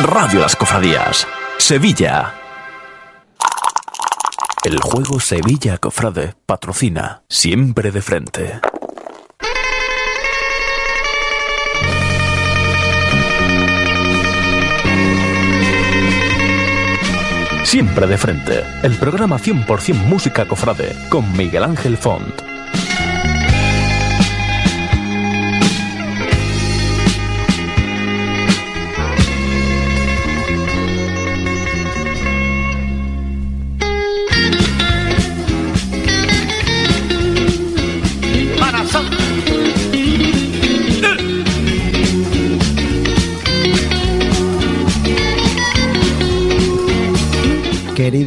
Radio Las Cofradías, Sevilla. El juego Sevilla Cofrade patrocina siempre de frente. Siempre de frente, el programa 100% música cofrade con Miguel Ángel Font.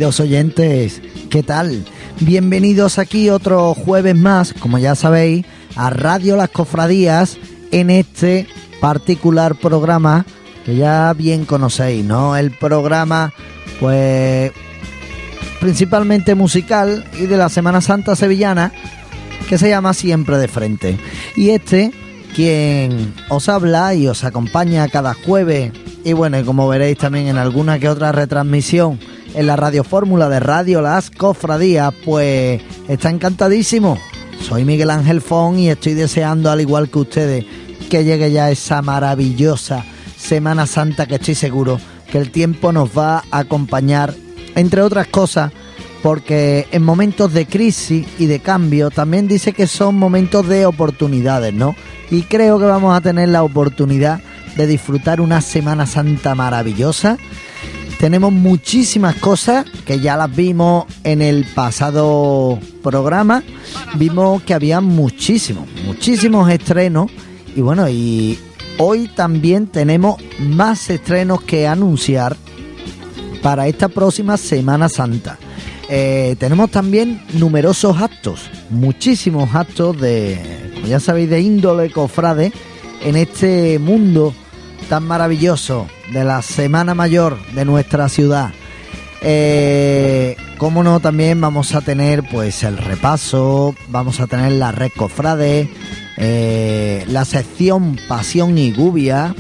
Oyentes, ¿qué tal? Bienvenidos aquí otro jueves más, como ya sabéis, a Radio Las Cofradías en este particular programa que ya bien conocéis, ¿no? El programa, pues, principalmente musical y de la Semana Santa Sevillana, que se llama Siempre de Frente. Y este, quien os habla y os acompaña cada jueves, y bueno, como veréis también en alguna que otra retransmisión, en la Radio Fórmula de Radio Las Cofradías, pues está encantadísimo. Soy Miguel Ángel Fon y estoy deseando, al igual que ustedes, que llegue ya esa maravillosa Semana Santa que estoy seguro que el tiempo nos va a acompañar, entre otras cosas, porque en momentos de crisis y de cambio también dice que son momentos de oportunidades, ¿no? Y creo que vamos a tener la oportunidad de disfrutar una Semana Santa maravillosa tenemos muchísimas cosas que ya las vimos en el pasado programa. Vimos que había muchísimos, muchísimos estrenos. Y bueno, y hoy también tenemos más estrenos que anunciar para esta próxima Semana Santa. Eh, tenemos también numerosos actos, muchísimos actos de, como ya sabéis, de índole cofrade en este mundo tan maravilloso de la Semana Mayor de nuestra ciudad. Eh, como no, también vamos a tener pues el repaso, vamos a tener la red cofrade, eh, la sección Pasión y Gubia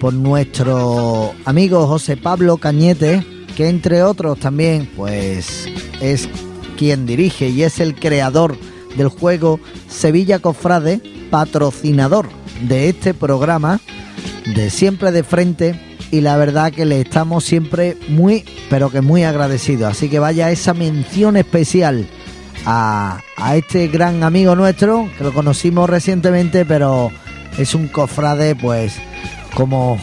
por nuestro amigo José Pablo Cañete, que entre otros también pues es quien dirige y es el creador del juego Sevilla Cofrade, patrocinador de este programa de siempre de frente y la verdad que le estamos siempre muy, pero que muy agradecidos. Así que vaya esa mención especial a, a este gran amigo nuestro, que lo conocimos recientemente, pero es un cofrade, pues, como,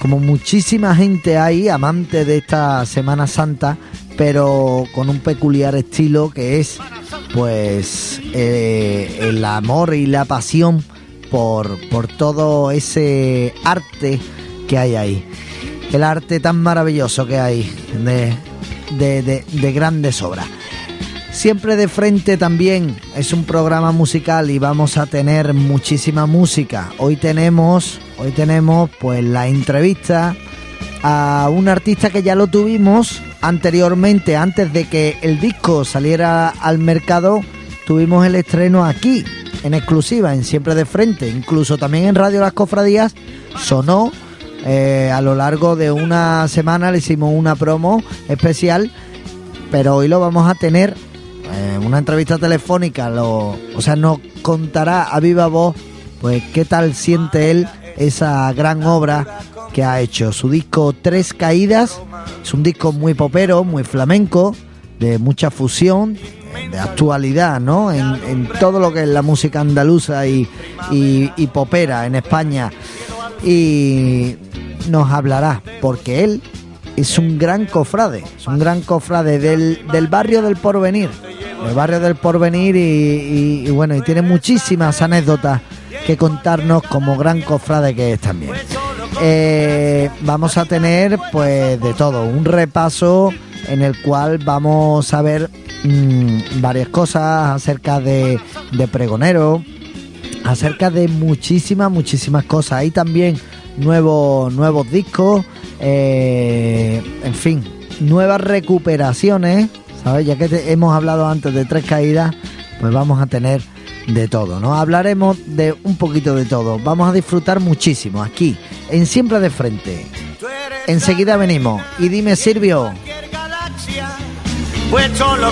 como muchísima gente hay, amante de esta Semana Santa, pero con un peculiar estilo que es, pues, eh, el amor y la pasión por, por todo ese arte que hay ahí. El arte tan maravilloso que hay de, de, de, grandes obras. Siempre de frente también es un programa musical y vamos a tener muchísima música. Hoy tenemos, hoy tenemos pues la entrevista a un artista que ya lo tuvimos anteriormente, antes de que el disco saliera al mercado, tuvimos el estreno aquí en exclusiva, en Siempre de Frente, incluso también en Radio Las Cofradías, sonó eh, a lo largo de una semana, le hicimos una promo especial, pero hoy lo vamos a tener, eh, una entrevista telefónica, lo, o sea, nos contará a viva voz, pues qué tal siente él esa gran obra que ha hecho. Su disco Tres Caídas es un disco muy popero, muy flamenco, de mucha fusión, de actualidad, ¿no? En, todo lo que es la música andaluza y, y, popera en España. Y nos hablará, porque él es un gran cofrade, es un gran cofrade del, del barrio del porvenir, del barrio del porvenir y, bueno, y tiene muchísimas anécdotas que contarnos como gran cofrade que es también. Eh, vamos a tener pues de todo, un repaso en el cual vamos a ver Mm, varias cosas acerca de, de pregonero, acerca de muchísimas, muchísimas cosas. Hay también nuevos, nuevos discos, eh, en fin, nuevas recuperaciones, ¿sabes? Ya que hemos hablado antes de tres caídas, pues vamos a tener de todo, ¿no? Hablaremos de un poquito de todo. Vamos a disfrutar muchísimo aquí, en Siempre de Frente. Enseguida venimos. Y dime, Silvio.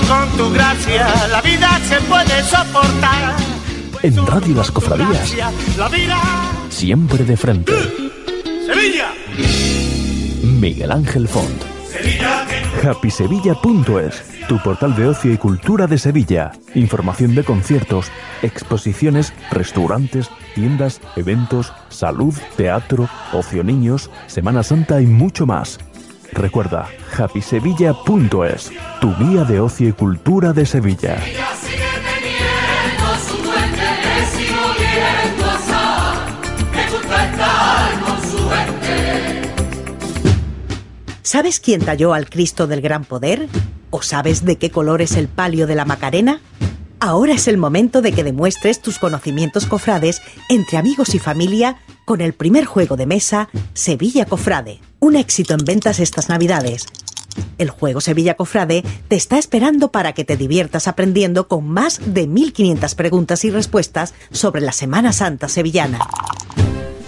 Con tu gracia la vida se puede soportar. En Radio Las Cofradías, La vida. siempre de frente. Sevilla. Miguel Ángel Font. Sevilla. HappySevilla.es, tu portal de ocio y cultura de Sevilla. Información de conciertos, exposiciones, restaurantes, tiendas, eventos, salud, teatro, ocio niños, Semana Santa y mucho más. Recuerda, HappySevilla.es, tu guía de ocio y cultura de Sevilla. ¿Sabes quién talló al Cristo del Gran Poder? ¿O sabes de qué color es el palio de la Macarena? Ahora es el momento de que demuestres tus conocimientos cofrades entre amigos y familia con el primer juego de mesa Sevilla Cofrade, un éxito en ventas estas Navidades. El juego Sevilla Cofrade te está esperando para que te diviertas aprendiendo con más de 1500 preguntas y respuestas sobre la Semana Santa sevillana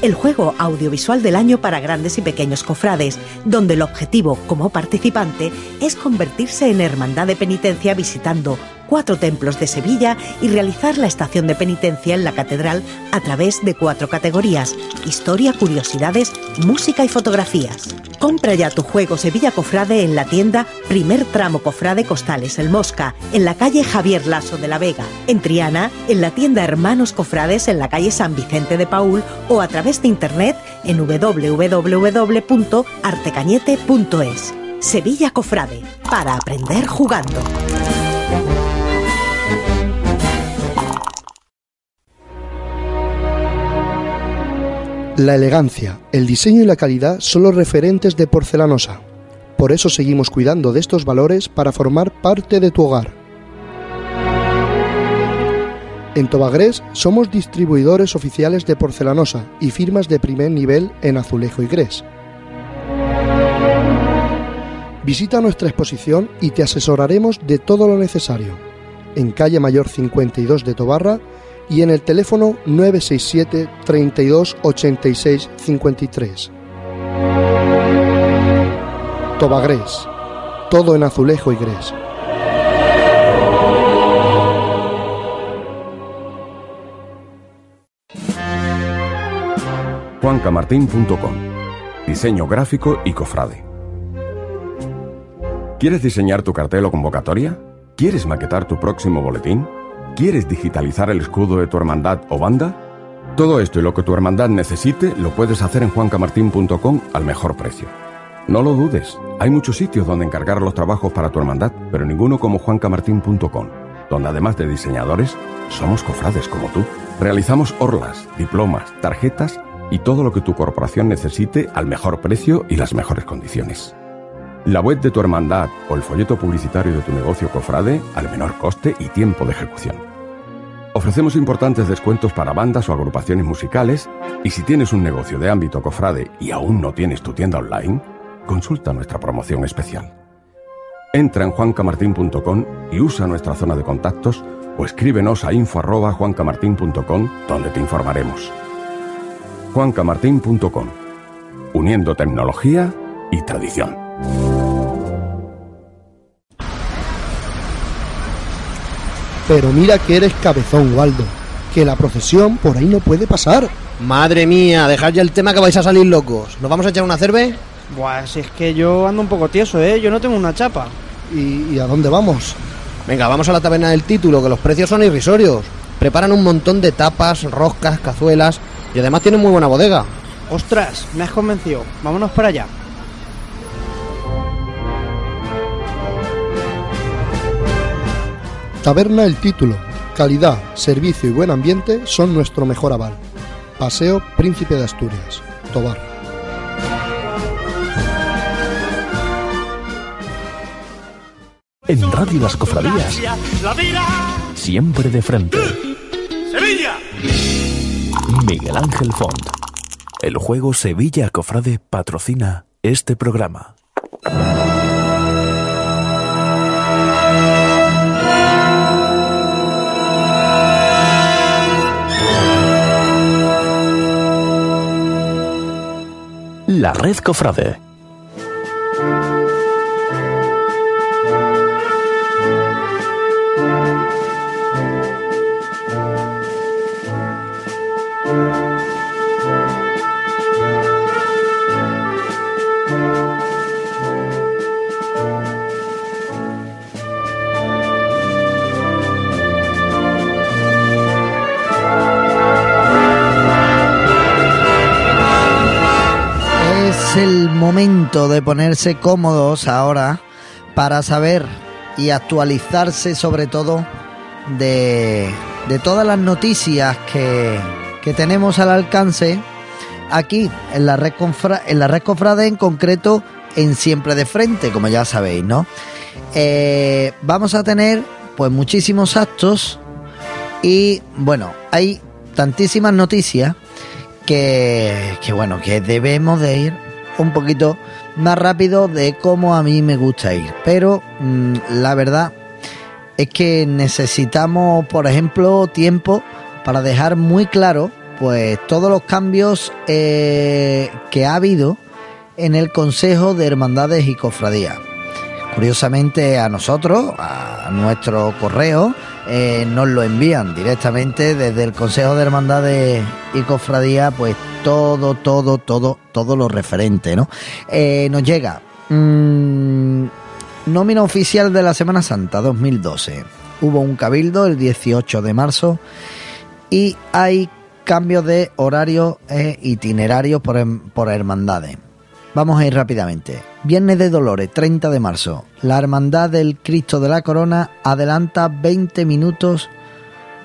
el juego audiovisual del año para grandes y pequeños cofrades, donde el objetivo como participante es convertirse en hermandad de penitencia visitando cuatro templos de Sevilla y realizar la estación de penitencia en la catedral a través de cuatro categorías, historia, curiosidades, música y fotografías. Compra ya tu juego Sevilla Cofrade en la tienda Primer Tramo Cofrade Costales El Mosca, en la calle Javier Lasso de la Vega, en Triana, en la tienda Hermanos Cofrades en la calle San Vicente de Paul o a través de internet en www.artecañete.es. Sevilla Cofrade, para aprender jugando. La elegancia, el diseño y la calidad son los referentes de Porcelanosa. Por eso seguimos cuidando de estos valores para formar parte de tu hogar. En Tobagrés somos distribuidores oficiales de Porcelanosa y firmas de primer nivel en azulejo y grés. Visita nuestra exposición y te asesoraremos de todo lo necesario. En calle Mayor 52 de Tobarra y en el teléfono 967 32 86 53. Tobagrés. Todo en azulejo y grés. juancamartin.com. Diseño gráfico y cofrade. ¿Quieres diseñar tu cartel o convocatoria? ¿Quieres maquetar tu próximo boletín? ¿Quieres digitalizar el escudo de tu hermandad o banda? Todo esto y lo que tu hermandad necesite lo puedes hacer en juancamartin.com al mejor precio. No lo dudes, hay muchos sitios donde encargar los trabajos para tu hermandad, pero ninguno como juancamartin.com, donde además de diseñadores, somos cofrades como tú. Realizamos orlas, diplomas, tarjetas y todo lo que tu corporación necesite al mejor precio y las mejores condiciones. La web de tu hermandad o el folleto publicitario de tu negocio cofrade al menor coste y tiempo de ejecución. Ofrecemos importantes descuentos para bandas o agrupaciones musicales y si tienes un negocio de ámbito cofrade y aún no tienes tu tienda online, consulta nuestra promoción especial. Entra en juancamartin.com y usa nuestra zona de contactos o escríbenos a info@juancamartin.com donde te informaremos. juancamartin.com Uniendo tecnología y tradición. Pero mira que eres cabezón, Waldo. Que la procesión por ahí no puede pasar. Madre mía, dejad ya el tema que vais a salir locos. ¿Nos vamos a echar una cerve? Buah, si es que yo ando un poco tieso, ¿eh? Yo no tengo una chapa. ¿Y, y a dónde vamos? Venga, vamos a la taberna del título, que los precios son irrisorios. Preparan un montón de tapas, roscas, cazuelas y además tienen muy buena bodega. Ostras, me has convencido. Vámonos para allá. Taberna El Título. Calidad, servicio y buen ambiente son nuestro mejor aval. Paseo Príncipe de Asturias, Tobar. En Radio Las Cofradías, La vida. siempre de frente. Sevilla. Miguel Ángel Font. El juego Sevilla Cofrade patrocina este programa. La Red Cofrade. De ponerse cómodos ahora para saber y actualizarse sobre todo de, de todas las noticias que, que tenemos al alcance aquí en la red, confra, en la red en concreto en Siempre de Frente, como ya sabéis, ¿no? Eh, vamos a tener pues muchísimos actos y bueno, hay tantísimas noticias que, que bueno, que debemos de ir un poquito más rápido de cómo a mí me gusta ir. Pero mmm, la verdad es que necesitamos, por ejemplo, tiempo para dejar muy claro pues todos los cambios eh, que ha habido en el Consejo de Hermandades y Cofradías. Curiosamente a nosotros, a nuestro correo, eh, nos lo envían directamente desde el Consejo de Hermandades y Cofradías, pues todo, todo, todo, todo lo referente, ¿no? Eh, nos llega mmm, nómina oficial de la Semana Santa 2012. Hubo un cabildo el 18 de marzo y hay cambios de horario e itinerarios por, por hermandades. Vamos a ir rápidamente. Viernes de Dolores, 30 de marzo. La Hermandad del Cristo de la Corona adelanta 20 minutos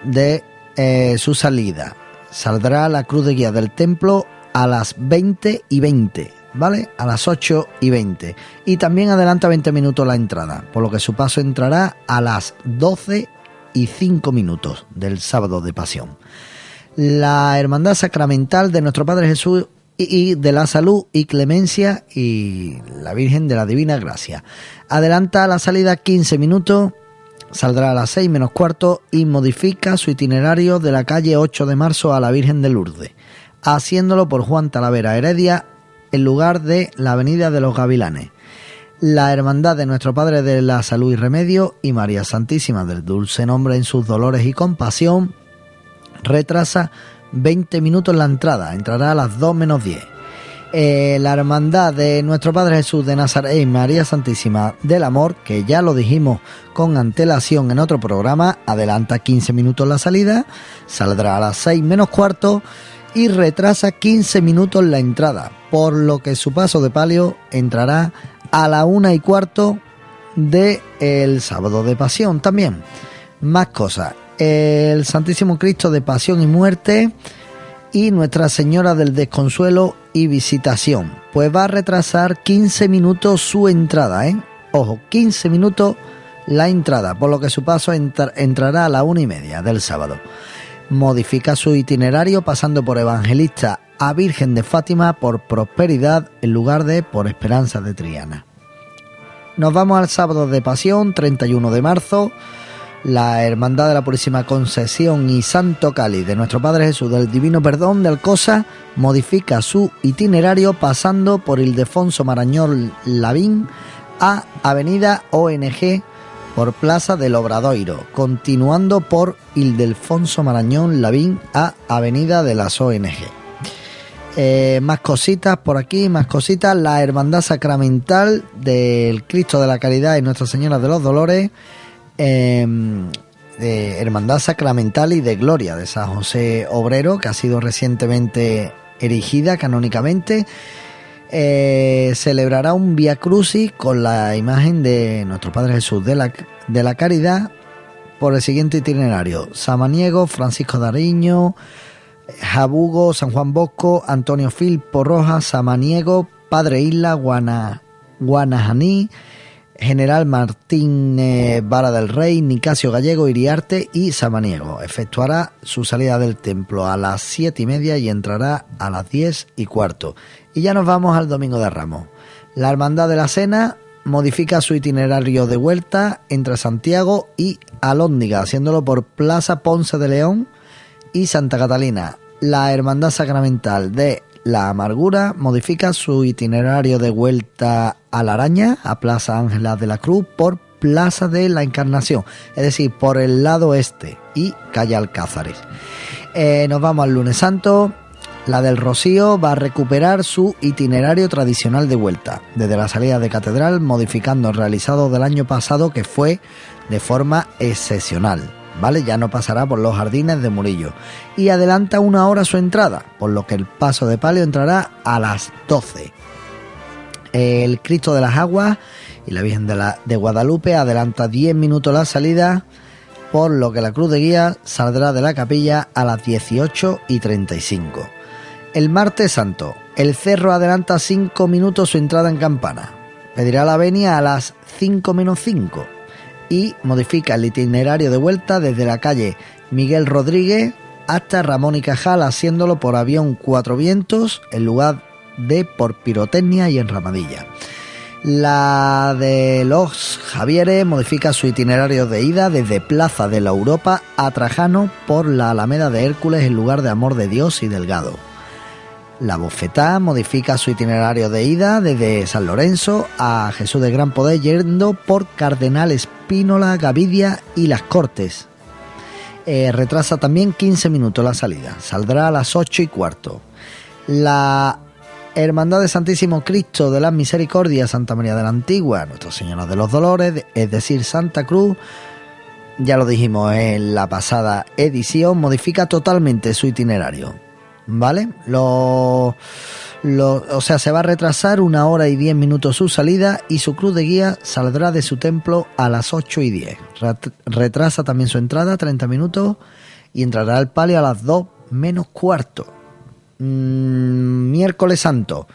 de eh, su salida. Saldrá la cruz de guía del templo a las 20 y 20, ¿vale? A las 8 y 20. Y también adelanta 20 minutos la entrada, por lo que su paso entrará a las 12 y 5 minutos del sábado de pasión. La Hermandad Sacramental de nuestro Padre Jesús y de la salud y clemencia y la Virgen de la Divina Gracia. Adelanta la salida 15 minutos, saldrá a las 6 menos cuarto y modifica su itinerario de la calle 8 de marzo a la Virgen de Lourdes, haciéndolo por Juan Talavera Heredia en lugar de la Avenida de los Gavilanes. La Hermandad de Nuestro Padre de la Salud y Remedio y María Santísima del Dulce Nombre en sus dolores y compasión retrasa 20 minutos la entrada, entrará a las 2 menos 10. Eh, la hermandad de nuestro Padre Jesús de Nazaret y María Santísima del Amor, que ya lo dijimos con antelación en otro programa, adelanta 15 minutos la salida, saldrá a las 6 menos cuarto y retrasa 15 minutos la entrada, por lo que su paso de palio entrará a la 1 y cuarto de el sábado de pasión también. Más cosas el Santísimo Cristo de Pasión y Muerte y Nuestra Señora del Desconsuelo y Visitación. Pues va a retrasar 15 minutos su entrada, ¿eh? Ojo, 15 minutos la entrada, por lo que su paso entra, entrará a la una y media del sábado. Modifica su itinerario pasando por Evangelista a Virgen de Fátima por Prosperidad en lugar de por Esperanza de Triana. Nos vamos al sábado de Pasión, 31 de marzo la Hermandad de la Purísima Concesión y Santo Cali de nuestro Padre Jesús del Divino Perdón de Alcosa modifica su itinerario pasando por Ildefonso Marañón Lavín a Avenida ONG por Plaza del Obradoiro, continuando por Ildefonso Marañón Lavín a Avenida de las ONG. Eh, más cositas por aquí, más cositas. La Hermandad Sacramental del Cristo de la Caridad y Nuestra Señora de los Dolores eh, de Hermandad Sacramental y de Gloria de San José Obrero, que ha sido recientemente erigida canónicamente. Eh, celebrará un Via Crucis con la imagen de nuestro Padre Jesús de la, de la Caridad por el siguiente itinerario: Samaniego, Francisco Dariño, Jabugo, San Juan Bosco, Antonio Filpo Rojas, Samaniego, Padre Isla, Guana, Guanajaní. General Martín Vara del Rey, Nicasio Gallego, Iriarte y Samaniego. Efectuará su salida del templo a las siete y media y entrará a las diez y cuarto. Y ya nos vamos al Domingo de Ramos. La Hermandad de la Cena modifica su itinerario de vuelta entre Santiago y Alóndiga, haciéndolo por Plaza Ponce de León y Santa Catalina. La Hermandad Sacramental de la Amargura modifica su itinerario de vuelta a la Araña, a Plaza Ángela de la Cruz, por Plaza de la Encarnación, es decir, por el lado este y calle Alcázares. Eh, nos vamos al lunes santo. La del Rocío va a recuperar su itinerario tradicional de vuelta, desde la salida de Catedral, modificando el realizado del año pasado que fue de forma excepcional. ¿Vale? Ya no pasará por los jardines de Murillo. Y adelanta una hora su entrada, por lo que el paso de palio entrará a las 12. El Cristo de las Aguas y la Virgen de, la, de Guadalupe adelanta 10 minutos la salida, por lo que la cruz de guía saldrá de la capilla a las 18 y 35. El martes santo, el cerro adelanta 5 minutos su entrada en campana. Pedirá la venia a las 5 menos 5 y modifica el itinerario de vuelta desde la calle Miguel Rodríguez hasta Ramón y Cajal, haciéndolo por avión Cuatro Vientos en lugar de por pirotecnia y enramadilla. La de los Javieres modifica su itinerario de ida desde Plaza de la Europa a Trajano por la Alameda de Hércules en lugar de Amor de Dios y Delgado. La Bofetá modifica su itinerario de ida desde San Lorenzo a Jesús de Gran Poder yendo por Cardenal Espínola, Gavidia y Las Cortes. Eh, retrasa también 15 minutos la salida, saldrá a las 8 y cuarto. La Hermandad de Santísimo Cristo de la Misericordia Santa María de la Antigua, Nuestra Señora de los Dolores, es decir, Santa Cruz, ya lo dijimos en la pasada edición, modifica totalmente su itinerario. ¿Vale? Lo, lo, o sea, se va a retrasar una hora y diez minutos su salida y su cruz de guía saldrá de su templo a las 8 y 10. Retrasa también su entrada 30 minutos y entrará al palio a las 2 menos cuarto. Mm, miércoles Santo.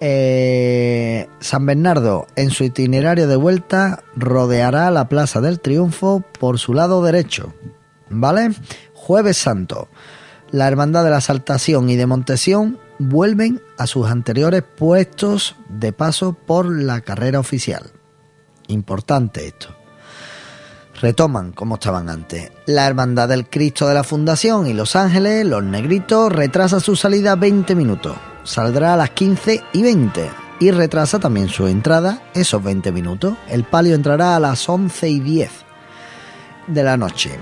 Eh, San Bernardo, en su itinerario de vuelta, rodeará la Plaza del Triunfo por su lado derecho. ¿Vale? Jueves Santo. La Hermandad de la Saltación y de Montesión vuelven a sus anteriores puestos de paso por la carrera oficial. Importante esto retoman como estaban antes. La Hermandad del Cristo de la Fundación y Los Ángeles, Los Negritos, retrasa su salida 20 minutos. Saldrá a las 15 y 20 y retrasa también su entrada esos 20 minutos. El palio entrará a las 11 y 10 de la noche.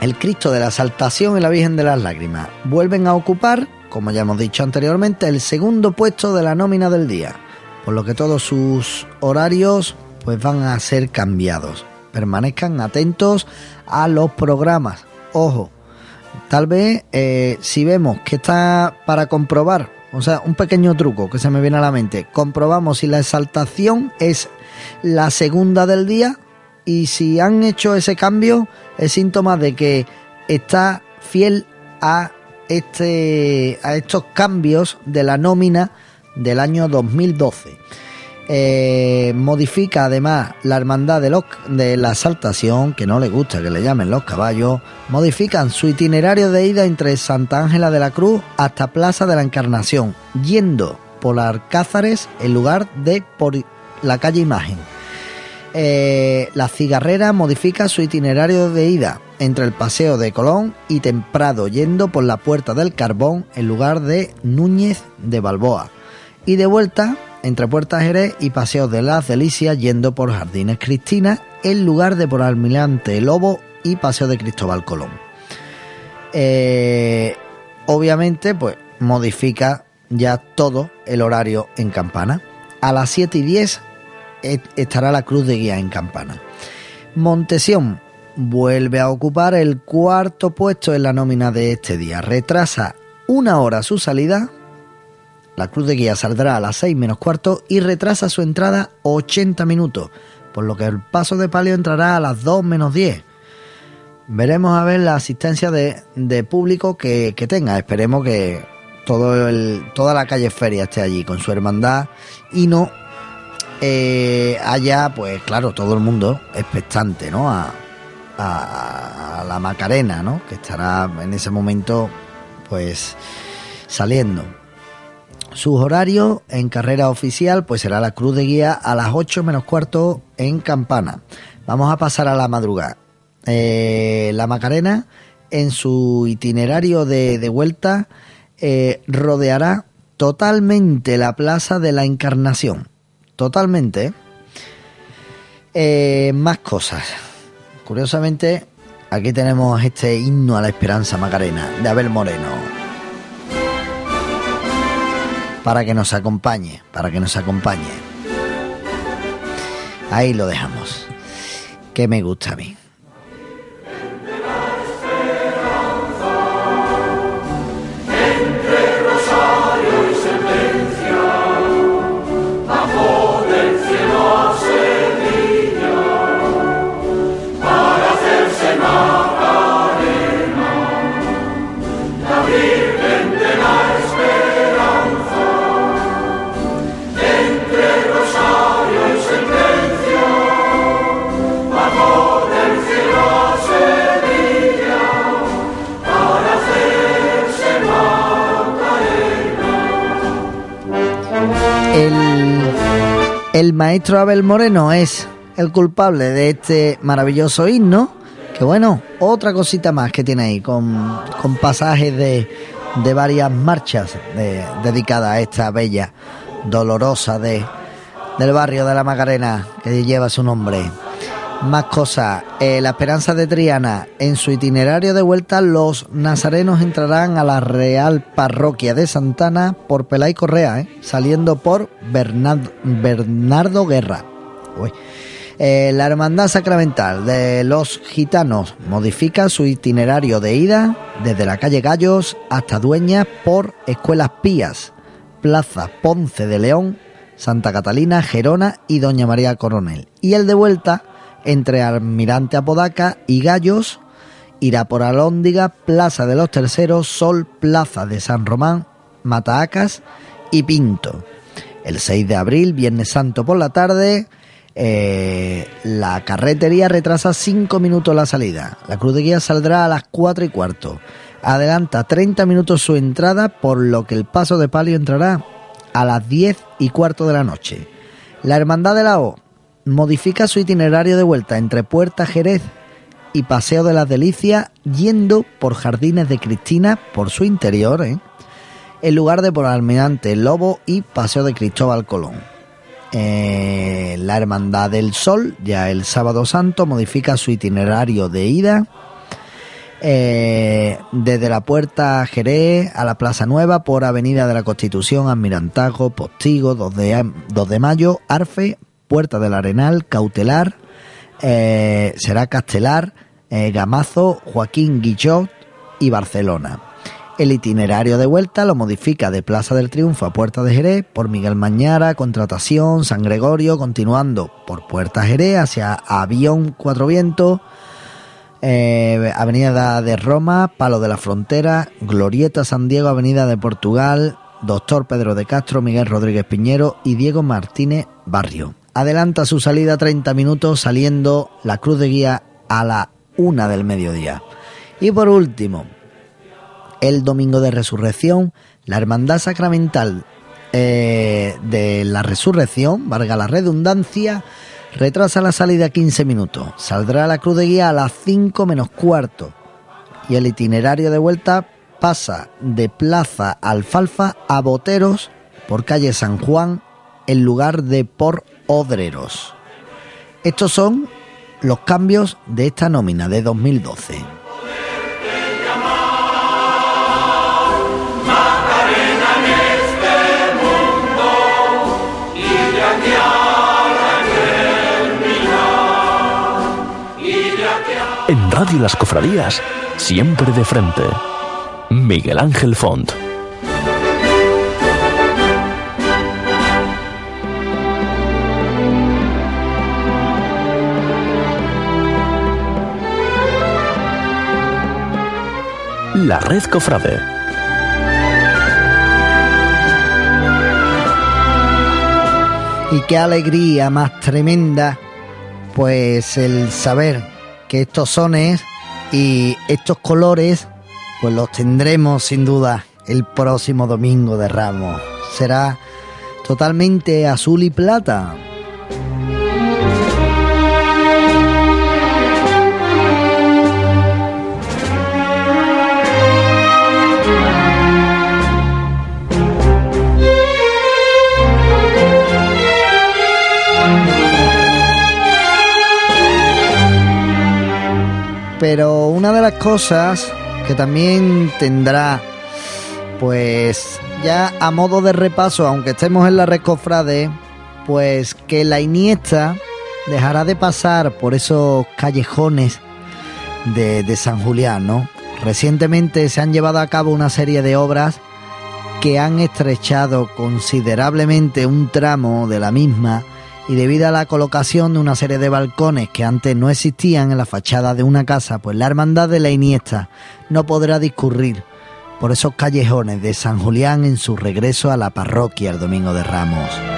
El Cristo de la Saltación y la Virgen de las Lágrimas. Vuelven a ocupar, como ya hemos dicho anteriormente, el segundo puesto de la nómina del día, por lo que todos sus horarios pues van a ser cambiados. Permanezcan atentos a los programas. Ojo, tal vez eh, si vemos que está para comprobar, o sea, un pequeño truco que se me viene a la mente, comprobamos si la exaltación es la segunda del día y si han hecho ese cambio es síntoma de que está fiel a este a estos cambios de la nómina del año 2012. Eh, modifica además la hermandad de, los, de la saltación, que no le gusta que le llamen los caballos, modifican su itinerario de ida entre Santa Ángela de la Cruz hasta Plaza de la Encarnación, yendo por Alcázares en lugar de por la calle Imagen. Eh, la cigarrera modifica su itinerario de ida entre el Paseo de Colón y Temprado, yendo por la Puerta del Carbón en lugar de Núñez de Balboa. Y de vuelta entre Puertas Jerez y Paseo de las Delicias yendo por Jardines Cristina en lugar de por Almirante Lobo y Paseo de Cristóbal Colón. Eh, obviamente, pues modifica ya todo el horario en Campana. A las 7 y 10 estará la cruz de guía en Campana. Montesión vuelve a ocupar el cuarto puesto en la nómina de este día. Retrasa una hora su salida la cruz de guía saldrá a las 6 menos cuarto y retrasa su entrada 80 minutos, por lo que el paso de palio entrará a las 2 menos 10. Veremos a ver la asistencia de, público que, tenga. Esperemos que todo el, toda la calle Feria esté allí con su hermandad y no eh, haya, pues claro, todo el mundo expectante, ¿no? A, la Macarena, ¿no? Que estará en ese momento, pues, saliendo. Sus horarios en carrera oficial pues será la cruz de guía a las 8 menos cuarto en Campana. Vamos a pasar a la madrugada. Eh, la Macarena en su itinerario de, vuelta eh, rodeará totalmente la Plaza de la Encarnación. Totalmente. Eh, más cosas. Curiosamente, aquí tenemos este himno a la esperanza Macarena de Abel Moreno para que nos acompañe, para que nos acompañe. Ahí lo dejamos. Que me gusta a mí. El maestro Abel Moreno es el culpable de este maravilloso himno. Que bueno, otra cosita más que tiene ahí, con, con pasajes de, de varias marchas de- dedicadas a esta bella, dolorosa de, del barrio de la Macarena que lleva su nombre. Más cosas. Eh, la Esperanza de Triana. En su itinerario de vuelta, los nazarenos entrarán a la Real Parroquia de Santana por Pelay Correa, ¿eh? saliendo por Bernard- Bernardo Guerra. Eh, la Hermandad Sacramental de los Gitanos modifica su itinerario de ida desde la calle Gallos hasta Dueñas por Escuelas Pías, Plaza Ponce de León, Santa Catalina, Gerona y Doña María Coronel. Y el de vuelta entre Almirante Apodaca y Gallos irá por Alóndiga, Plaza de los Terceros, Sol, Plaza de San Román, Mataacas y Pinto. El 6 de abril, Viernes Santo por la tarde, eh, la carretería retrasa 5 minutos la salida. La cruz de guía saldrá a las 4 y cuarto. Adelanta 30 minutos su entrada, por lo que el paso de palio entrará a las 10 y cuarto de la noche. La Hermandad de la O modifica su itinerario de vuelta entre Puerta Jerez y Paseo de las Delicias, yendo por Jardines de Cristina por su interior, ¿eh? en lugar de por Almirante Lobo y Paseo de Cristóbal Colón. Eh, la Hermandad del Sol, ya el sábado santo, modifica su itinerario de ida eh, desde la Puerta Jerez a la Plaza Nueva por Avenida de la Constitución, Almirantajo, Postigo, 2 de, 2 de Mayo, Arfe, Puerta del Arenal, Cautelar, eh, será Castelar, eh, Gamazo, Joaquín Guillot y Barcelona. El itinerario de vuelta lo modifica de Plaza del Triunfo a Puerta de Jerez por Miguel Mañara, Contratación, San Gregorio, continuando por Puerta Jerez hacia Avión Cuatro Vientos, eh, Avenida de Roma, Palo de la Frontera, Glorieta San Diego, Avenida de Portugal, Doctor Pedro de Castro, Miguel Rodríguez Piñero y Diego Martínez Barrio. Adelanta su salida 30 minutos saliendo la cruz de guía a la una del mediodía. Y por último, el domingo de resurrección, la Hermandad Sacramental eh, de la Resurrección, valga la redundancia, retrasa la salida 15 minutos. Saldrá la cruz de guía a las 5 menos cuarto. Y el itinerario de vuelta pasa de Plaza Alfalfa a Boteros por calle San Juan en lugar de por Odreros. Estos son los cambios de esta nómina de 2012. En Radio Las Cofradías, siempre de frente. Miguel Ángel Font. La Red Cofrade. Y qué alegría más tremenda, pues el saber que estos sones y estos colores, pues los tendremos sin duda el próximo domingo de Ramos. Será totalmente azul y plata. Pero una de las cosas que también tendrá, pues ya a modo de repaso, aunque estemos en la red cofrade, pues que la Iniesta dejará de pasar por esos callejones de, de San Julián, ¿no? Recientemente se han llevado a cabo una serie de obras que han estrechado considerablemente un tramo de la misma y debido a la colocación de una serie de balcones que antes no existían en la fachada de una casa, pues la hermandad de la Iniesta no podrá discurrir por esos callejones de San Julián en su regreso a la parroquia el domingo de Ramos.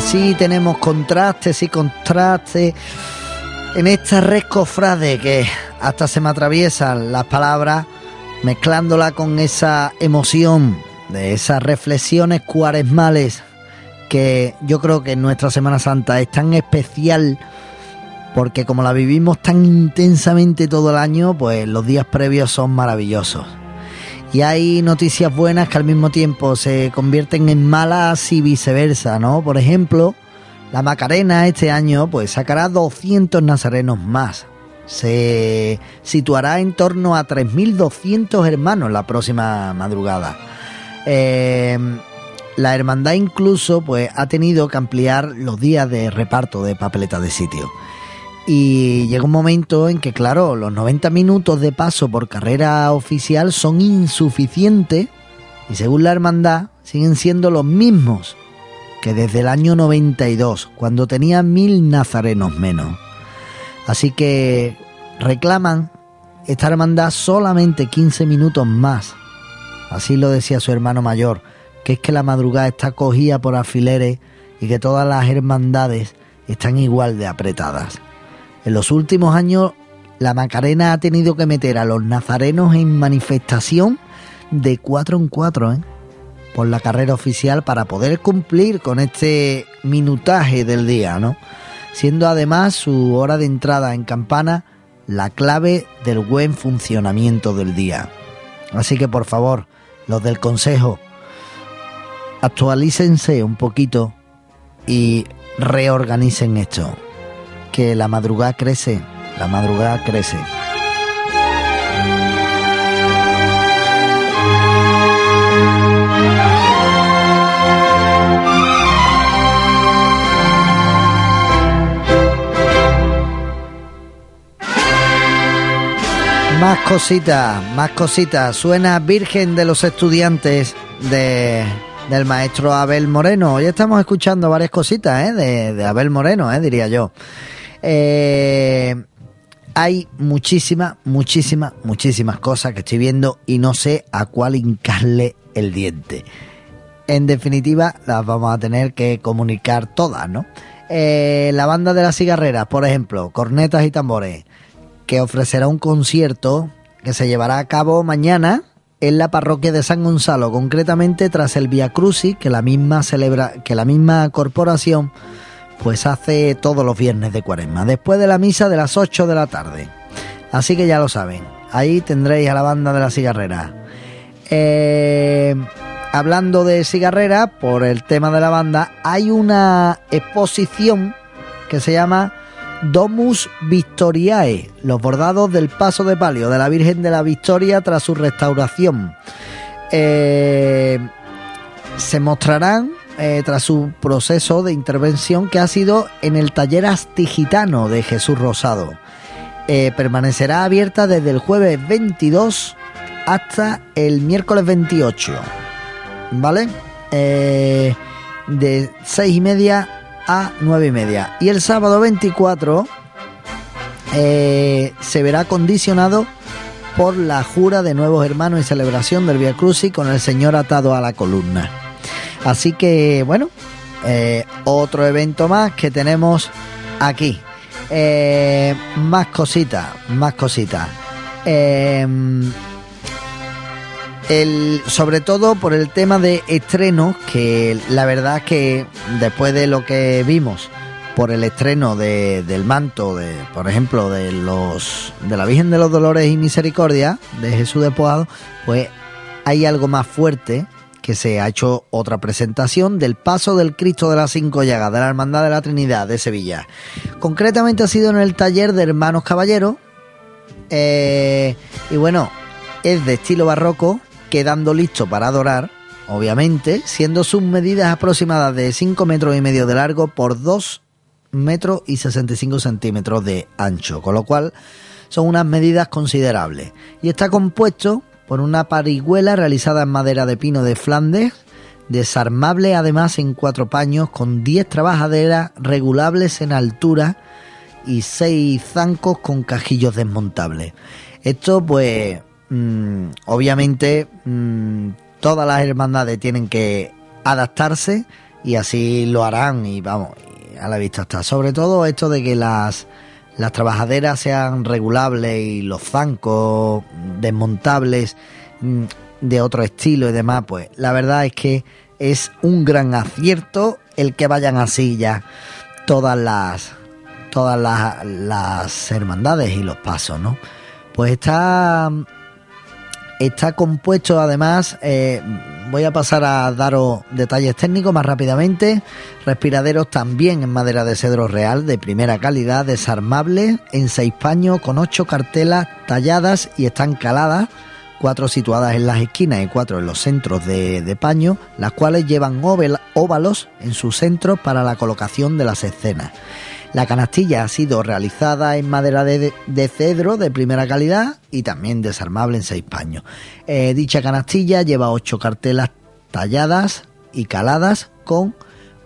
Sí tenemos contrastes y contrastes en esta red cofrade que hasta se me atraviesan las palabras mezclándola con esa emoción de esas reflexiones cuaresmales que yo creo que en nuestra Semana Santa es tan especial porque como la vivimos tan intensamente todo el año, pues los días previos son maravillosos. Y hay noticias buenas que al mismo tiempo se convierten en malas y viceversa, ¿no? Por ejemplo, la Macarena este año pues sacará 200 nazarenos más. Se situará en torno a 3.200 hermanos la próxima madrugada. Eh, la hermandad incluso pues ha tenido que ampliar los días de reparto de papeletas de sitio. Y llega un momento en que, claro, los 90 minutos de paso por carrera oficial son insuficientes y según la hermandad siguen siendo los mismos que desde el año 92, cuando tenía mil nazarenos menos. Así que reclaman esta hermandad solamente 15 minutos más. Así lo decía su hermano mayor, que es que la madrugada está cogida por alfileres y que todas las hermandades están igual de apretadas. En los últimos años, la Macarena ha tenido que meter a los nazarenos en manifestación de cuatro en cuatro, ¿eh? por la carrera oficial para poder cumplir con este minutaje del día, ¿no? Siendo además su hora de entrada en campana la clave del buen funcionamiento del día. Así que por favor, los del consejo, actualícense un poquito y reorganicen esto que la madrugada crece, la madrugada crece. Más cositas, más cositas. Suena Virgen de los Estudiantes de, del maestro Abel Moreno. Hoy estamos escuchando varias cositas ¿eh? de, Abel Moreno, ¿eh? diría yo. Eh, hay muchísimas, muchísimas, muchísimas cosas que estoy viendo y no sé a cuál hincarle el diente. En definitiva, las vamos a tener que comunicar todas, ¿no? Eh, la banda de las cigarreras, por ejemplo, cornetas y tambores, que ofrecerá un concierto que se llevará a cabo mañana en la parroquia de San Gonzalo, concretamente tras el Via Crucis que la misma celebra, que la misma corporación pues hace todos los viernes de cuaresma, después de la misa de las 8 de la tarde. Así que ya lo saben, ahí tendréis a la banda de la cigarrera. Eh, hablando de cigarrera, por el tema de la banda, hay una exposición que se llama Domus Victoriae, los bordados del paso de palio de la Virgen de la Victoria tras su restauración. Eh, se mostrarán eh, tras su proceso de intervención que ha sido en el taller astigitano de Jesús Rosado. Eh, permanecerá abierta desde el jueves 22 hasta el miércoles 28. ¿Vale? Eh, de 6 y media a 9 y media. Y el sábado 24 se verá condicionado por la jura de nuevos hermanos y celebración del Via Crucis con el Señor atado a la columna. Así que, bueno, eh, otro evento más que tenemos aquí. Eh, más cositas, más cositas. Eh, sobre todo por el tema de estrenos, que la verdad que después de lo que vimos por el estreno de, del manto, de, por ejemplo, de los de la Virgen de los Dolores y Misericordia, de Jesús de Poado, pues hay algo más fuerte que se ha hecho otra presentación del paso del Cristo de las Cinco Llagas de la Hermandad de la Trinidad de Sevilla. Concretamente ha sido en el taller de Hermanos Caballeros. Eh, y bueno, es de estilo barroco, quedando listo para adorar, obviamente, siendo sus medidas aproximadas de 5 metros y medio de largo por 2 metros y 65 centímetros de ancho, con lo cual son unas medidas considerables. Y está compuesto por una parihuela realizada en madera de pino de Flandes, desarmable además en cuatro paños con 10 trabajaderas regulables en altura y 6 zancos con cajillos desmontables. Esto pues mm, obviamente mm, todas las hermandades tienen que adaptarse y así lo harán y vamos, a la vista está. Sobre todo esto de que las, las trabajaderas sean regulables y los zancos desmontables mm, de otro estilo y demás, pues la verdad es que es un gran acierto el que vayan así ya todas las todas las, las hermandades y los pasos, ¿no? Pues está está compuesto además eh, voy a pasar a daros detalles técnicos más rápidamente. Respiraderos también en madera de cedro real de primera calidad, desarmable en seis paños con ocho cartelas talladas y están caladas, cuatro situadas en las esquinas y cuatro en los centros de, de paño, las cuales llevan óvalos en sus centros para la colocación de las escenas. La canastilla ha sido realizada en madera de, de cedro de primera calidad y también desarmable en seis paños. Eh, dicha canastilla lleva ocho cartelas talladas y caladas con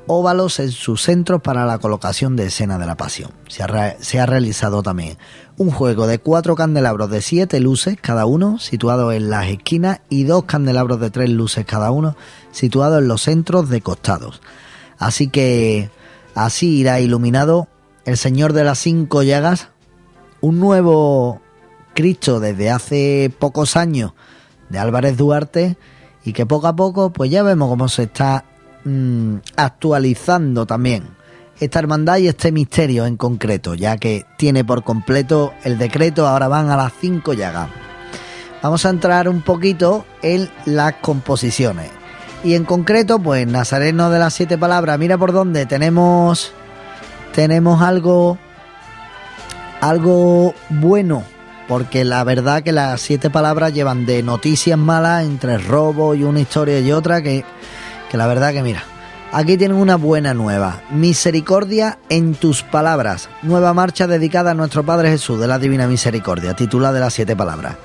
óvalos en sus centros para la colocación de escena de la pasión. Se ha, se ha realizado también un juego de cuatro candelabros de siete luces cada uno situados en las esquinas y dos candelabros de tres luces cada uno situados en los centros de costados. Así que así irá iluminado el Señor de las Cinco Llagas, un nuevo Cristo desde hace pocos años de Álvarez Duarte y que poco a poco pues ya vemos cómo se está mm, actualizando también esta hermandad y este misterio en concreto, ya que tiene por completo el decreto, ahora van a las cinco llagas. Vamos a entrar un poquito en las composiciones. Y en concreto, pues Nazareno de las siete palabras, mira por dónde tenemos tenemos algo algo bueno porque la verdad que las siete palabras llevan de noticias malas entre robo y una historia y otra que, que la verdad que mira aquí tienen una buena nueva. Misericordia en tus palabras. Nueva marcha dedicada a nuestro Padre Jesús de la Divina Misericordia titulada de las siete palabras.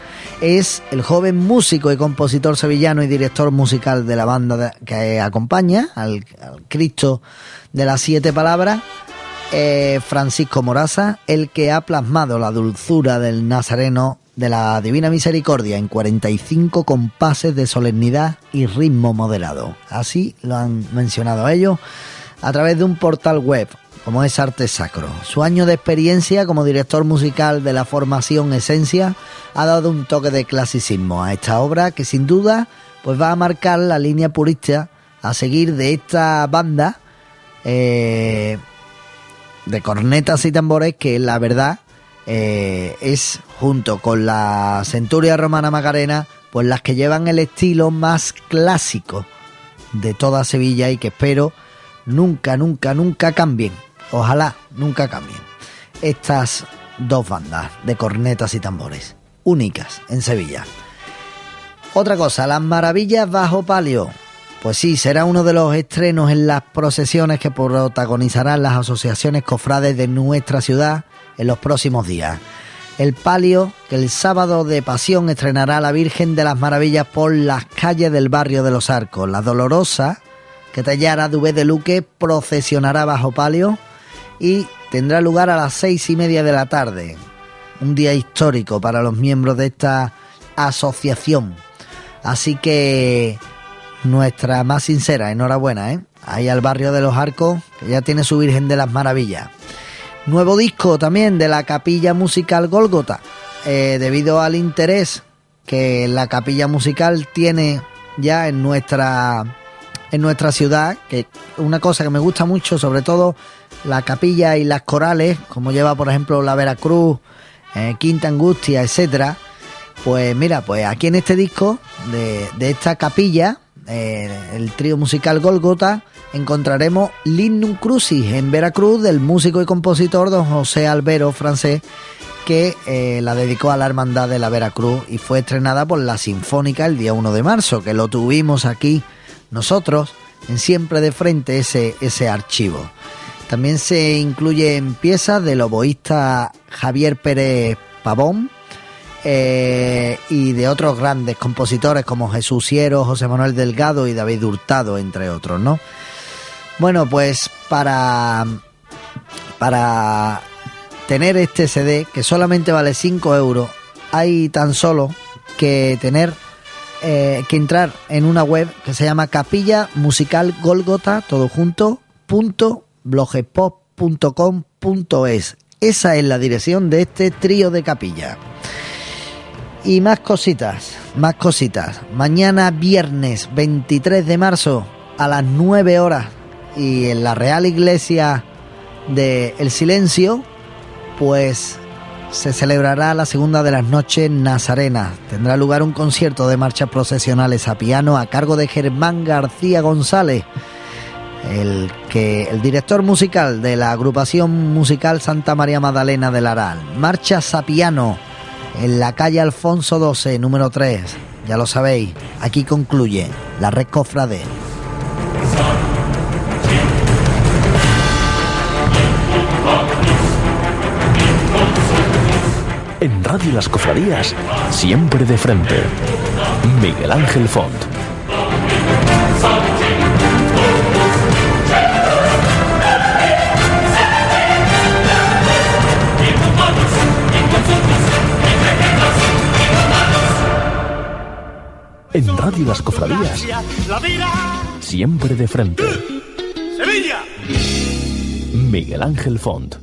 Es el joven músico y compositor sevillano y director musical de la banda que acompaña al Cristo de las siete palabras Francisco Moraza, el que ha plasmado la dulzura del Nazareno de la Divina Misericordia en 45 compases de solemnidad y ritmo moderado. Así lo han mencionado ellos a través de un portal web como es Arte Sacro. Su año de experiencia como director musical de la formación Esencia ha dado un toque de clasicismo a esta obra que sin duda pues va a marcar la línea purista a seguir de esta banda eh, de cornetas y tambores que la verdad eh, es junto con la Centuria Romana Macarena pues las que llevan el estilo más clásico de toda Sevilla y que espero nunca, nunca, nunca cambien. Ojalá nunca cambien. Estas dos bandas de cornetas y tambores, únicas en Sevilla. Otra cosa, las maravillas bajo palio. Pues sí, será uno de los estrenos en las procesiones que protagonizarán las asociaciones cofrades de nuestra ciudad en los próximos días. El palio, que el sábado de pasión estrenará a la Virgen de las Maravillas por las calles del barrio de los Arcos. La Dolorosa, que tallará Dubé de Luque, procesionará bajo palio y tendrá lugar a las seis y media de la tarde. Un día histórico para los miembros de esta asociación. Así que nuestra más sincera enhorabuena, ¿eh? Ahí al barrio de los Arcos, que ya tiene su Virgen de las Maravillas. Nuevo disco también de la Capilla Musical Gólgota, eh, debido al interés que la Capilla Musical tiene ya en nuestra en nuestra ciudad, que una cosa que me gusta mucho, sobre todo la capilla y las corales, como lleva por ejemplo la Veracruz, eh, Quinta Angustia, etcétera. Pues mira, pues aquí en este disco de, de esta capilla, eh, el trío musical Golgota, encontraremos Lignum Crucis en Veracruz del músico y compositor don José Albero, francés, que eh, la dedicó a la Hermandad de la Veracruz y fue estrenada por la Sinfónica el día 1 de marzo, que lo tuvimos aquí nosotros en Siempre de Frente ese, ese archivo. También se incluyen piezas del oboísta Javier Pérez Pavón eh, y de otros grandes compositores como Jesús Siero, José Manuel Delgado y David Hurtado, entre otros, ¿no? Bueno, pues para, para tener este CD, que solamente vale 5 euros, hay tan solo que tener eh, que entrar en una web que se llama Capilla Musical Golgota, todo junto, punto blogspot.com.es. Esa es la dirección de este trío de capilla. Y más cositas, más cositas. Mañana viernes 23 de marzo a las 9 horas y en la Real Iglesia de El Silencio, pues se celebrará la segunda de las noches nazarenas. Tendrá lugar un concierto de marchas procesionales a piano a cargo de Germán García González, el que el director musical de la agrupación musical Santa María Magdalena del Aral. Marchas a piano en la calle Alfonso 12, número 3. Ya lo sabéis, aquí concluye la red cofrade. En Radio Las Cofradías, siempre de frente. Miguel Ángel Font. Radio Las Cofradías, siempre de frente. Sevilla. Miguel Ángel Font.